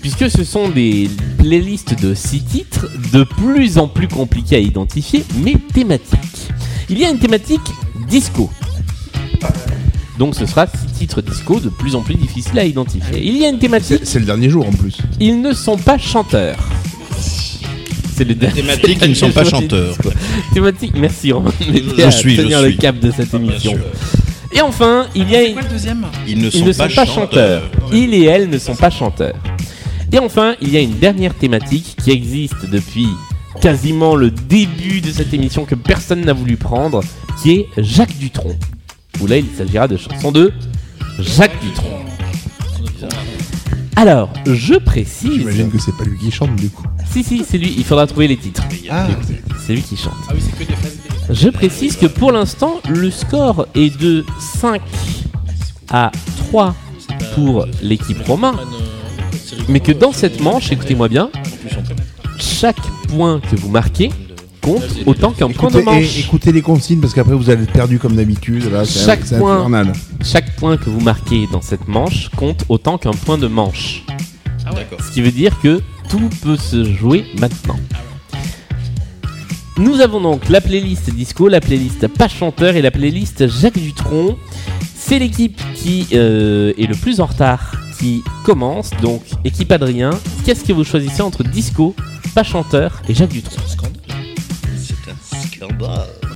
Puisque ce sont des playlists de six titres de plus en plus compliqués à identifier, mais thématiques. Il y a une thématique disco. Donc ce sera six titres disco de plus en plus difficiles à identifier. Il y a une thématique. C'est le dernier jour en plus. Ils ne sont pas chanteurs. C'est le dernier. Thématiques, ils ne sont pas chanteurs. Thématique, merci Romain Je à suis, je tenir le suis. cap de cette émission. sûr. Et enfin, il y a C'est quoi le deuxième? Ils ne ils sont, ne pas, sont pas chanteurs. chanteurs. Ils et elles ne sont pas chanteurs. Et enfin, il y a une dernière thématique qui existe depuis quasiment le début de cette émission que personne n'a voulu prendre, qui est Jacques Dutronc. Où là, il s'agira de chansons de Jacques Dutronc. Alors, je précise. J'imagine que c'est pas lui qui chante du coup. Si, si, c'est lui. Il faudra trouver les titres. Ah. C'est lui qui chante. Ah oui, c'est que des phrases. Je précise que pour l'instant, le score est de 5 à 3 pour l'équipe Romain. Mais que dans cette manche, écoutez-moi bien, chaque point que vous marquez compte autant qu'un point de manche. écoutez les consignes parce qu'après vous allez être perdu comme d'habitude. Chaque point, infernal. chaque point que vous marquez dans cette manche compte autant qu'un point de manche. Ce qui veut dire que tout peut se jouer maintenant. Nous avons donc la playlist disco, la playlist pas chanteur et la playlist Jacques Dutronc. C'est l'équipe qui euh, est le plus en retard qui commence. Donc, équipe Adrien, qu'est-ce que vous choisissez entre disco, pas chanteur et Jacques Dutronc?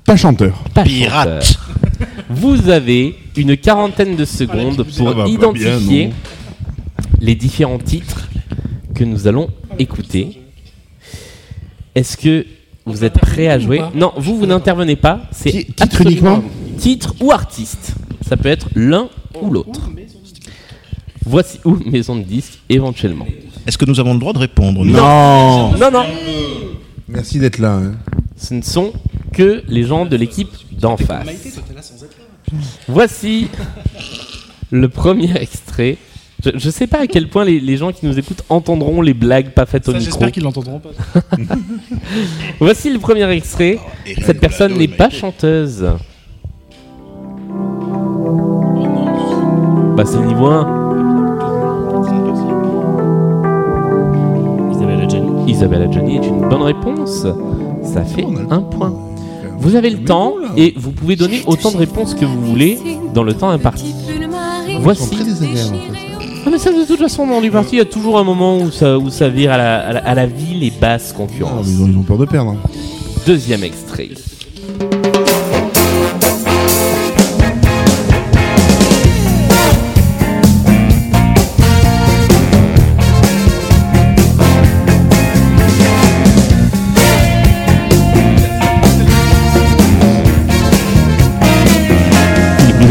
Pas chanteur. Pas Pirate. chanteur. Vous avez une quarantaine de secondes va pour pas identifier bien, les différents titres que nous allons écouter. Est-ce que vous êtes prêts à jouer? Non, vous, vous n'intervenez pas. C'est Ti- titre absolument- uniquement Titre ou artiste. Ça peut être l'un ou l'autre. Voici ou maison de disque éventuellement. Est-ce que nous avons le droit de répondre Non. Non, non. Merci d'être là. hein. Ce ne sont que les gens de l'équipe d'en face. Voici le premier extrait. Je, je sais pas à quel point les, les gens qui nous écoutent entendront les blagues pas faites au Ça, micro. j'espère qu'ils l'entendront pas. Voici le premier extrait. Cette personne n'est pas chanteuse. Bah c'est le niveau 1. Isabelle Adjani. Isabelle Adjani est une bonne réponse. Ça fait un point. Vous avez le temps et vous pouvez donner autant de réponses que vous voulez dans le temps imparti. Voici. Très désagréable, en fait. Ah mais ça de toute façon dans du parti il y a toujours un moment où ça, où ça vire à la, à la, à la ville et basse Ah, concurrence. ils, ont, ils ont peur de perdre. hein. Deuxième extrait.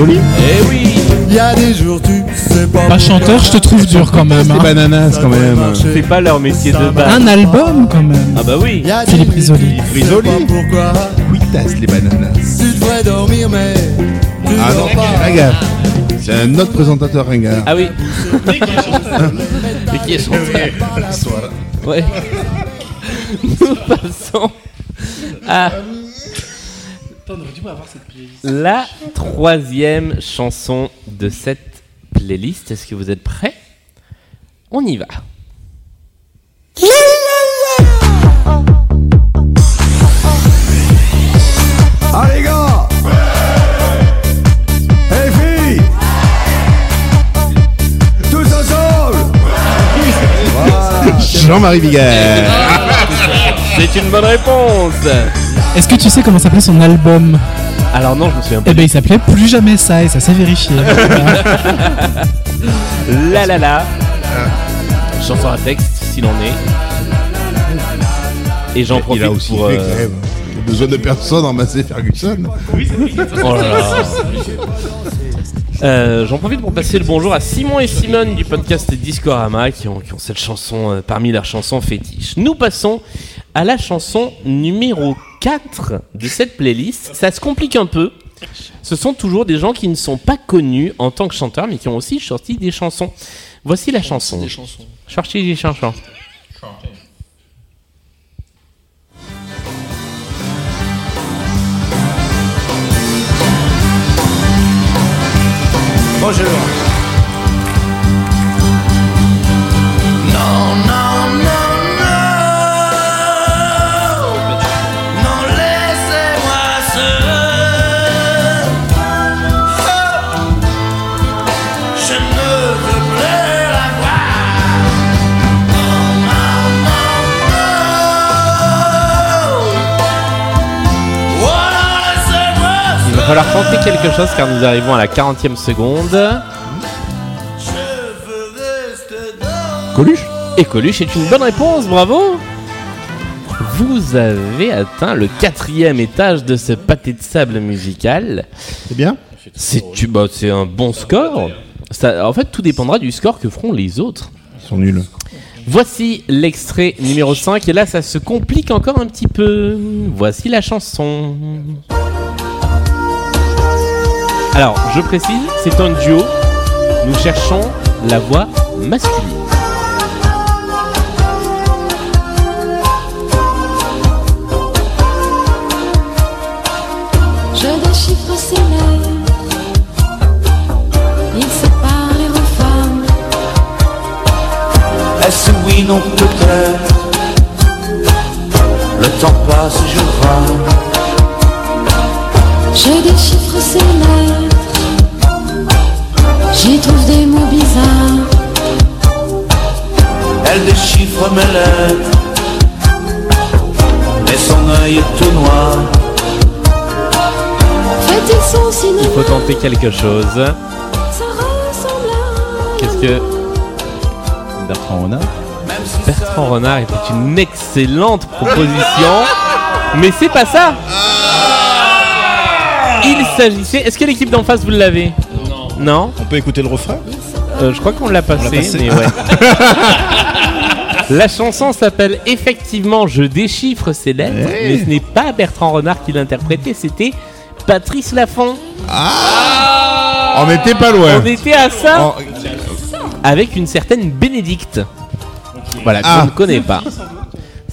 Eh oui Il y a des jours, tu sais pas. Pas chanteur, je te trouve dur quand même. Les hein. bananas quand même. C'est pas leur métier de base. Un album quand même. Ah bah oui Philippe Risoli. Risoli. Pourquoi Oui, tasse les bananas. tu devrais dormir, mais tu Ah non, regarde. C'est un autre présentateur ringard. Ah oui Et qui est chanteur Ouais Nous passons à Attends, on aurait dû avoir cette playlist. la troisième chanson de cette playlist. Est-ce que vous êtes prêts? On y va. Ah les gars Hey filles Tous ensemble Voilà Jean-Marie Bigard. C'est une bonne réponse Est-ce que tu sais comment s'appelait son album Alors non, je me souviens pas. Eh ben, il s'appelait Plus jamais ça, et ça s'est vérifié. La la la Chanson à texte, s'il en est. Et j'en Il profite a aussi pour... fait euh, même. Besoin de personne en Massey Ferguson. Oh là là. Euh, J'en profite pour passer le bonjour à Simon et Simone du podcast Discorama qui ont, qui ont cette chanson euh, parmi leurs chansons fétiches. Nous passons à la chanson numéro 4 de cette playlist. Ça se complique un peu. Ce sont toujours des gens qui ne sont pas connus en tant que chanteurs mais qui ont aussi sorti des chansons. Voici la chanson. Des chansons. Sorti des chansons. Bonjour falloir chanter quelque chose car nous arrivons à la 40e seconde. Coluche Et Coluche est une bonne réponse, bravo Vous avez atteint le quatrième étage de ce pâté de sable musical. C'est bien C'est bah, un bon score. Ça, en fait, tout dépendra du score que feront les autres. Ils sont nuls. Voici l'extrait numéro 5 et là ça se complique encore un petit peu. Voici la chanson. Alors, je précise, c'est un duo. Nous cherchons la voix masculine. Je déchiffre ses lèvres. Il sépare les femmes. Est-ce oui, non, peut-être? Le temps passe, je vois Je ses lèvres. J'y trouve des mots bizarres. Elle déchiffre mes lettres Mais son œil est tout noir Fait-il son Il faut tenter quelque chose. Ça ressemble à Qu'est-ce que Bertrand Renard? Bertrand Renard était une excellente proposition, mais c'est pas ça. Il s'agissait. Est-ce que l'équipe d'en face vous l'avez Non. Non. On peut écouter le refrain Euh, je crois qu'on l'a passé, passé. mais ouais. La chanson s'appelle effectivement Je déchiffre ses lettres, mais ce n'est pas Bertrand Renard qui l'interprétait, c'était Patrice Laffont. On était pas loin. On était à ça avec une certaine Bénédicte. Voilà, Ah. qu'on ne connaît pas.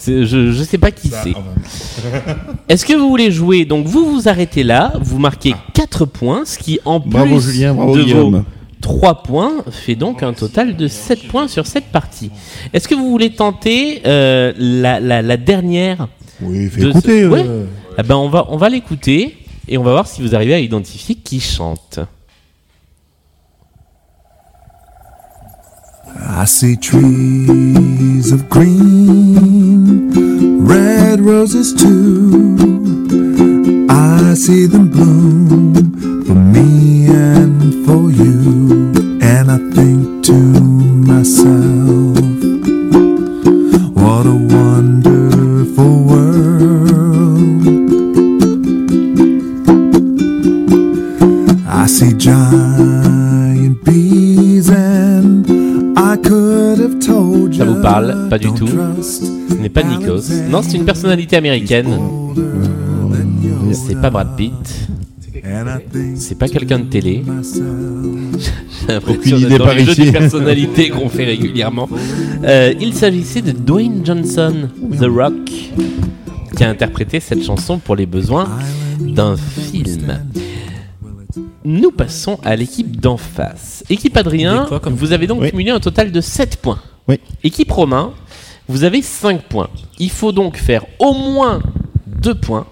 Je, je sais pas qui c'est. Est-ce que vous voulez jouer? Donc vous vous arrêtez là, vous marquez 4 points, ce qui en plus Bravo, Julien, bravo, de vos Guillaume. 3 points fait donc un total de 7 points sur cette partie. Est-ce que vous voulez tenter euh, la, la- la dernière Oui, fais de écouter. euh. Ouais. Eh ben on va, on va l'écouter et on va voir si vous arrivez à identifier qui chante. I see trees of green, red roses too. I see them bloom for me and for you. And I think to myself, vous parle Pas du tout. Ce n'est pas Nikos. Non, c'est une personnalité américaine. C'est pas Brad Pitt. C'est pas quelqu'un de télé. J'ai l'impression Aucune idée par ici. de personnalité qu'on fait régulièrement. Euh, il s'agissait de Dwayne Johnson, The Rock, qui a interprété cette chanson pour les besoins d'un film. Nous passons à l'équipe d'en face. Équipe Adrien, vous avez donc cumulé un total de 7 points. Oui. Équipe Romain, vous avez 5 points. Il faut donc faire au moins 2 points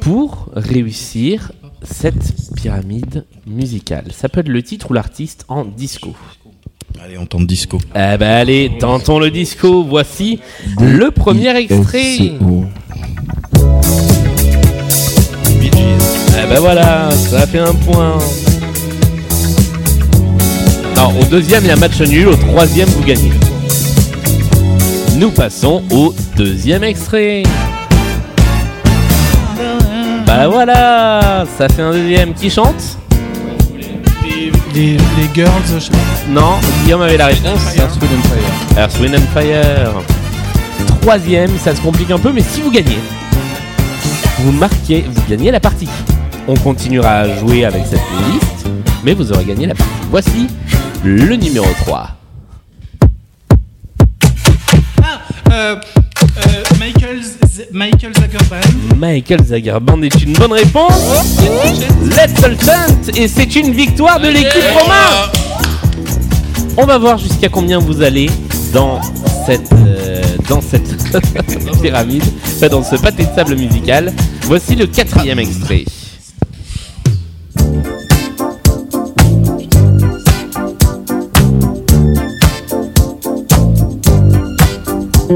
pour réussir cette pyramide musicale. Ça peut être le titre ou l'artiste en disco. Allez, on tente disco. Eh ben allez, tentons le disco. Voici le premier extrait. Eh ben voilà, ça fait un point. Non, au deuxième, il y a match nul. Au troisième, vous gagnez. Nous passons au deuxième extrait. Bah voilà, ça fait un deuxième. Qui chante Les, les, les girls, je sais pas. Non, Guillaume avait la réponse. Earth, Wind and Fire. Earth, Wind and Fire. Troisième, ça se complique un peu, mais si vous gagnez, vous marquez, vous gagnez la partie. On continuera à jouer avec cette liste, mais vous aurez gagné la partie. Voici le numéro 3. Euh, euh, Michael, Z- Michael Zagerban. Michael Zagerband est une bonne réponse. Let's all chant et c'est une victoire de l'équipe romain. On va voir jusqu'à combien vous allez dans cette euh, dans cette pyramide, enfin, dans ce pâté de sable musical. Voici le quatrième extrait. C'est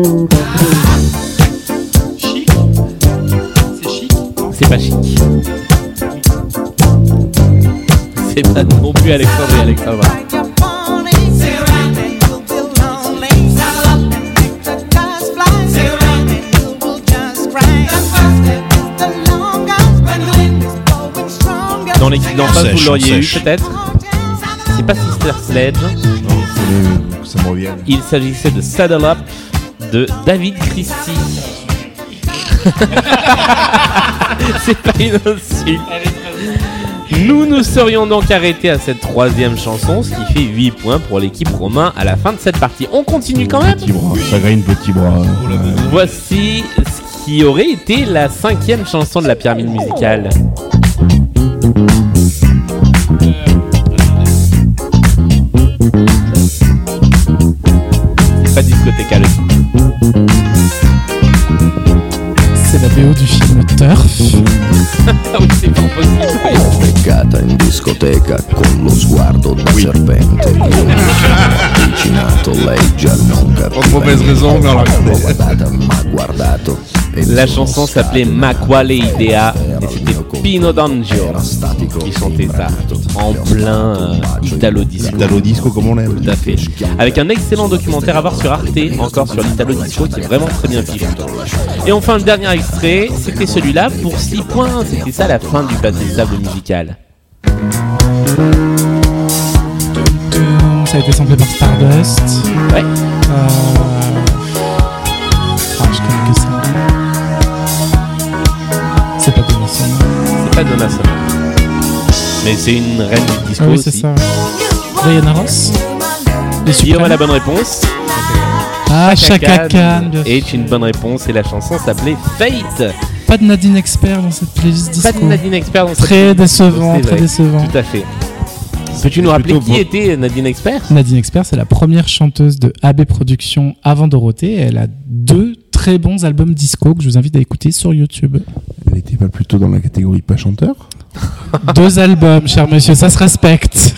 pas chic. C'est pas non plus Alexandre et Alexandra. Dans l'équipe d'en face, Sèche, vous l'auriez eu sèche. peut-être. C'est pas Sister Sledge. Ça me revient. Il s'agissait de Saddle Up de David Christie. C'est pas une insulte. Nous nous serions donc arrêtés à cette troisième chanson, ce qui fait 8 points pour l'équipe Romain à la fin de cette partie. On continue quand même Petit bras, ça petit bras. Voici ce qui aurait été la cinquième chanson de la pyramide musicale. C'est pas aussi. La BO du film Turf. beccata in discoteca con lo sguardo da serpente. Io mi sono avvicinato, lei già non capiva. Pour mauvaise raison, m'ha guardato. La chanson s'appelait Ma quale idea et c'était Pino D'Angio qui chantait ça en plein euh, Italo Disco. Italo disco comme on aime. Tout à fait. Avec un excellent documentaire à voir sur Arte, encore sur l'Italo Disco, qui est vraiment très bien fichu. Et enfin, le dernier extrait, c'était celui-là pour 6 points. C'était ça la fin du pâté de sable musical. ça a été samplé par Stardust. Ouais. Euh... C'est pas Donna Summer. Mais c'est une reine du disco Ah oui, aussi. c'est ça. Diana Ross. Guillaume a la bonne réponse. Ah, Chaka Khan est une bonne réponse et la chanson s'appelait Fate. Pas de Nadine Expert dans cette playlist disco. Pas de Nadine Expert dans cette Très playlist. décevant, C'est très décevant. Tout à fait. Peux-tu nous rappeler qui était Nadine Expert? Nadine Expert, c'est la première chanteuse de AB Productions avant Dorothée. Elle a deux très bons albums disco que je vous invite à écouter sur YouTube. Pas plutôt dans la catégorie pas chanteur deux albums, cher monsieur, ça se respecte.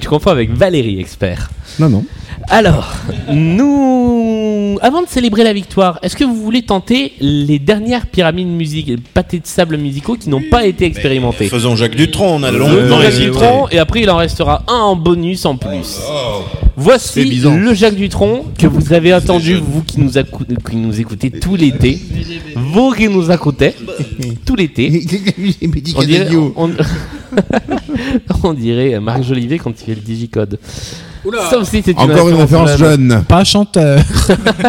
Tu confonds avec Valérie Expert. Non, non. Alors, nous, avant de célébrer la victoire, est-ce que vous voulez tenter les dernières pyramides musiques, les pâtés de sable musicaux qui n'ont pas été expérimentés Faisons Jacques Dutronc, on a Le longuement Jacques. Dutronc, et après il en restera un en bonus en plus. C'est Voici bizarre. le Jacques Dutronc que vous avez attendu, vous qui nous, accou- qui nous écoutez tout l'été, vous qui nous écoutez tout l'été. On dirait, on, on dirait Marc Jolivet quand il fait le digicode. C'est Encore une référence jeune. Pas chanteur.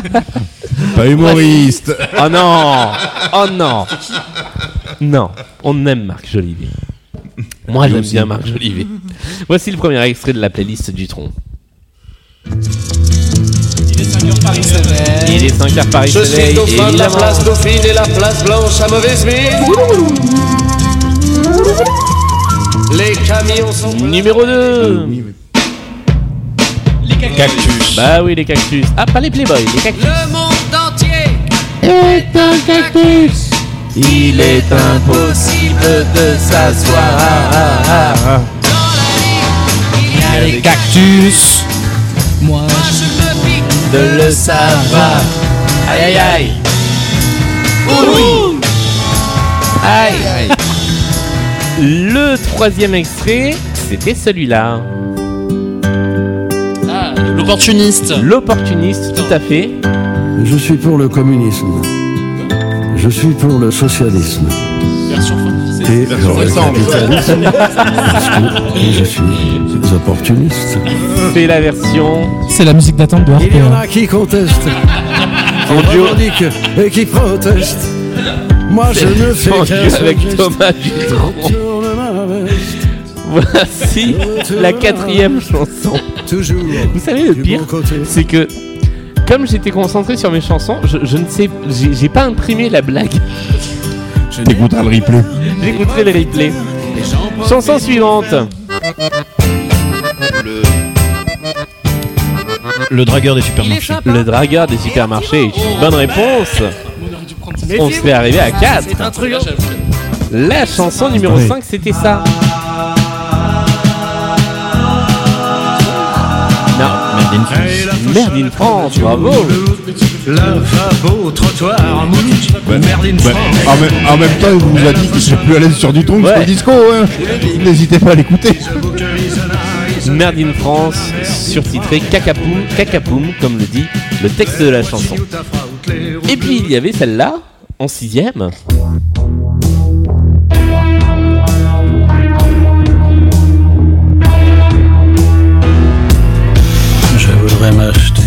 Pas humoriste. Oh non Oh non Non, on aime Marc Jolivet. Moi, j'aime bien Marc Jolivet. Voici le premier extrait de la playlist du tronc. Il est 5 heures Paris Je suis Soleil, dauphin de la place Dauphine et la place Blanche à mauvaise mine. Les camions sont. Numéro 2 Les Cactus. Bah oui, les cactus. Ah, pas les Playboy, les cactus. Le monde entier. est un cactus. Il est impossible de s'asseoir. Il y a Les cactus. Moi, je me pique. De le savoir. Aïe aïe aïe. Ouh. Aïe. Le troisième extrait, c'était celui-là. L'opportuniste. L'opportuniste, tout à fait. Je suis pour le communisme. Je suis pour le socialisme. Version Et pour le capitalisme. Parce que je suis opportuniste. C'est la version. c'est la musique d'attente de Il y en a qui contestent, En qui revendiquent et qui protestent. Moi je ne fais qu'un avec. Thomas veste. Voici la quatrième chanson. Toujours. Vous savez le pire, bon c'est que comme j'étais concentré sur mes chansons, je, je ne sais, j'ai j'ai pas imprimé la blague. Le replay. J'écouterai le replay. Chanson suivante. Le... Le dragueur des supermarchés. Le dragueur des supermarchés est une bonne réponse. On se fait arriver à 4. C'est un truc. La chanson numéro 5, c'était ça. In France. Merde in France, bravo. Lavabo, trottoir, mou. Merde in Ouais. En, même, en même temps, il vous a dit qu'il serait plus à l'aise sur du tronc que sur le disco. Hein. N'hésitez pas à l'écouter. Merde in France, surtitré Cacapoum, Cacapoum, comme le dit le texte de la chanson. Et puis il y avait celle-là, en sixième. Je voudrais m'acheter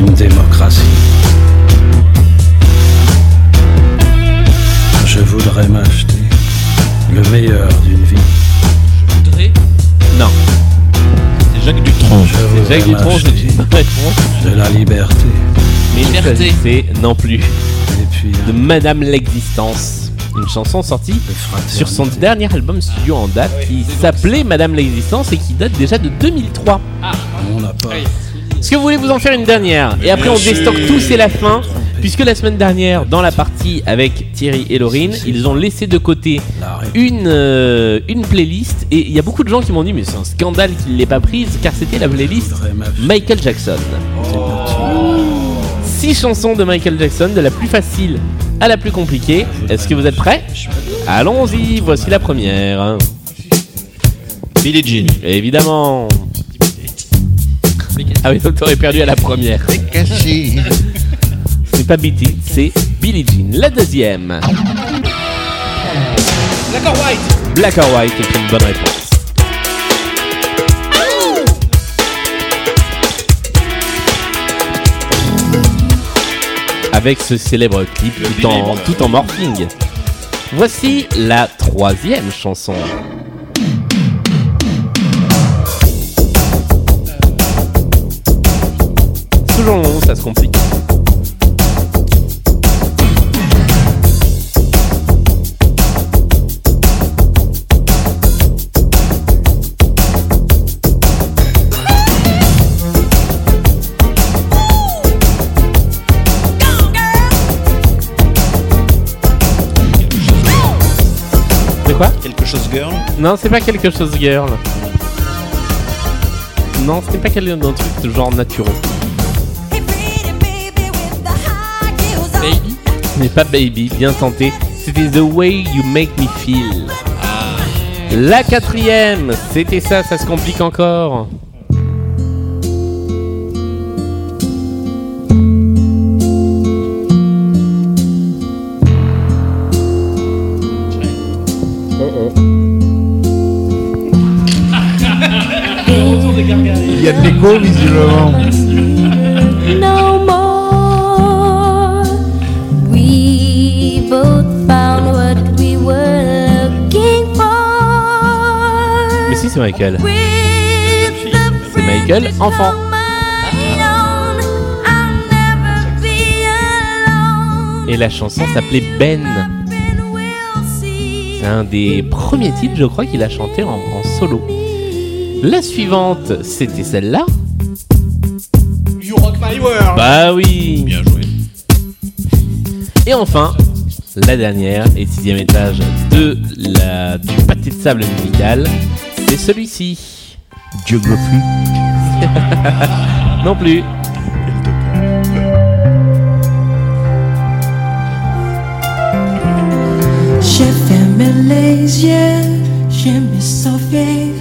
une démocratie. Je voudrais m'acheter le meilleur d'une vie. Non, C'est Jacques Dutronc. Je c'est voudrais Jacques Dutronc, c'est de la liberté. Mais Liberté. s'agissait non plus Et puis de Madame l'existence. Une chanson sortie sur son dernier album studio en date qui s'appelait Madame l'existence et qui date déjà de 2003. On n'a pas. Est-ce que vous voulez vous en faire une dernière Et après on déstocke tout, c'est la fin. Puisque la semaine dernière, dans la partie avec Thierry et Laurine, ils ont laissé de côté une, euh, une playlist. Et il y a beaucoup de gens qui m'ont dit, mais c'est un scandale qu'il ne l'ait pas prise, car c'était la playlist Michael Jackson. Six chansons de Michael Jackson, de la plus facile à la plus compliquée. Est-ce que vous êtes prêts? Allons-y, voici la première. Billie Jean. Évidemment. Ah oui, donc t'aurais perdu à la première. C'est caché. C'est pas BT, c'est Billie Jean. La deuxième. Black or White? Black or White est une bonne réponse. avec ce célèbre clip tout en, tout en morphing. Voici la troisième chanson. Ça se complique. C'est quoi Quelque chose girl Non, c'est pas quelque chose girl. Non, c'était pas quelque un truc de genre naturel. Ce n'est pas Baby, bien tenté. C'était The Way You Make Me Feel. La quatrième, c'était ça, ça se complique encore. Il y a de l'écho, visiblement. C'est Michael. C'est Michael, enfant. Et la chanson s'appelait Ben. C'est un des premiers titres, je crois, qu'il a chanté en, en solo. La suivante, c'était celle-là. You rock my world. Bah oui. Bien joué. Et enfin, la dernière et sixième étage de la, du pâté de sable musical, c'est celui-ci. Geography. non plus. J'ai fermé les yeux, je me sauverai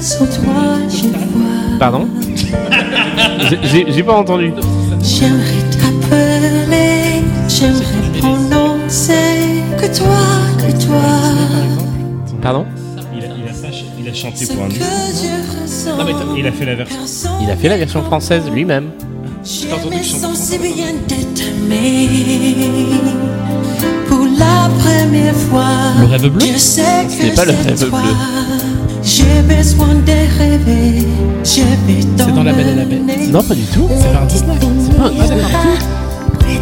sur toi, je vois. Pardon? J'ai- pas entendu. J'aimerais t'appeler, j'aimerais prononcer que toi, que toi. Pardon? A chanté pour un. Non, mais il a fait la version. Il a fait la version française lui-même. Pour la première fois. Le rêve bleu? Je sais que C'est pas le rêve bleu. J'ai besoin de rêver. C'est dans La Belle et la Bête. Non, pas du tout. C'est pas un Disney. C'est pas un Disney.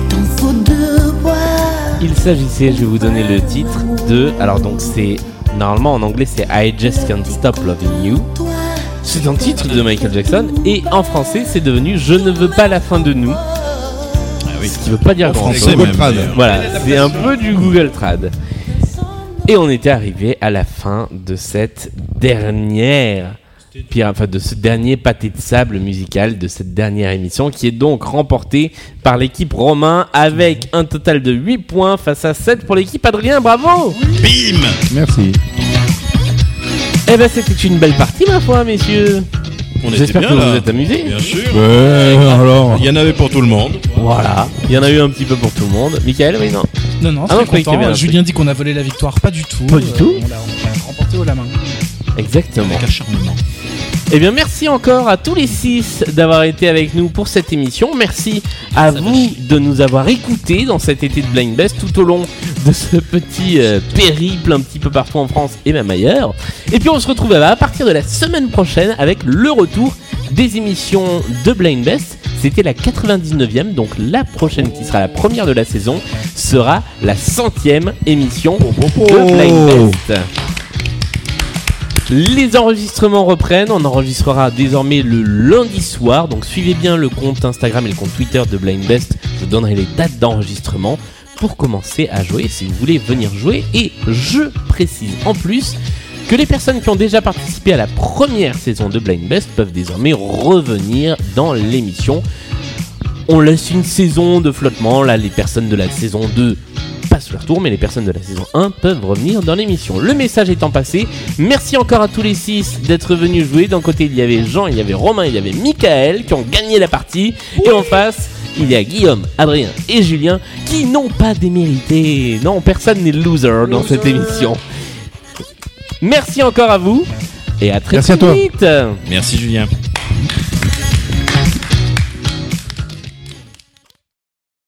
Ton faux devoir. Il s'agissait, je vais vous donner le titre de. Alors donc c'est normalement en anglais c'est I Just Can't Stop Loving You. C'est un titre de Michael Jackson et en français c'est devenu Je ne veux pas la fin de nous. Ce qui veut pas dire En grand français chose. Voilà, c'est un peu du Google Trad. Et on était arrivé à la fin de cette dernière pire, enfin de ce dernier pâté de sable musical de cette dernière émission qui est donc remportée par l'équipe Romain avec un total de 8 points face à 7 pour l'équipe Adrien, bravo Bim Merci. Eh ben c'était une belle partie ma foi messieurs On était J'espère bien, que vous là. vous êtes amusés Bien sûr. Ouais, alors. Il y en avait pour tout le monde. Voilà, il y en a eu un petit peu pour tout le monde. Michael, oui non Non, non, Ah non, content. Julien dit qu'on a volé la victoire. Pas du tout. Pas du Euh, tout. On l'a on l'a remporté haut la main. Exactement. Avec acharnement. Eh bien, merci encore à tous les six d'avoir été avec nous pour cette émission. Merci à vous de nous avoir écoutés dans cet été de Blind Best tout au long de ce petit euh, périple un petit peu partout en France et même ailleurs. Et puis, on se retrouve à partir de la semaine prochaine avec le retour des émissions de Blind Best. C'était la 99e, donc la prochaine qui sera la première de la saison sera la centième émission de Blind Best. Les enregistrements reprennent. On enregistrera désormais le lundi soir. Donc suivez bien le compte Instagram et le compte Twitter de Blind Best. Je vous donnerai les dates d'enregistrement pour commencer à jouer si vous voulez venir jouer. Et je précise en plus que les personnes qui ont déjà participé à la première saison de Blind Best peuvent désormais revenir dans l'émission. On laisse une saison de flottement. Là, les personnes de la saison 2 passent leur tour, mais les personnes de la saison 1 peuvent revenir dans l'émission. Le message étant passé, merci encore à tous les 6 d'être venus jouer. D'un côté, il y avait Jean, il y avait Romain, il y avait Michael qui ont gagné la partie. Et en face, il y a Guillaume, Adrien et Julien qui n'ont pas démérité. Non, personne n'est loser dans cette émission. Merci encore à vous et à très Merci très à toi. vite. Merci Julien.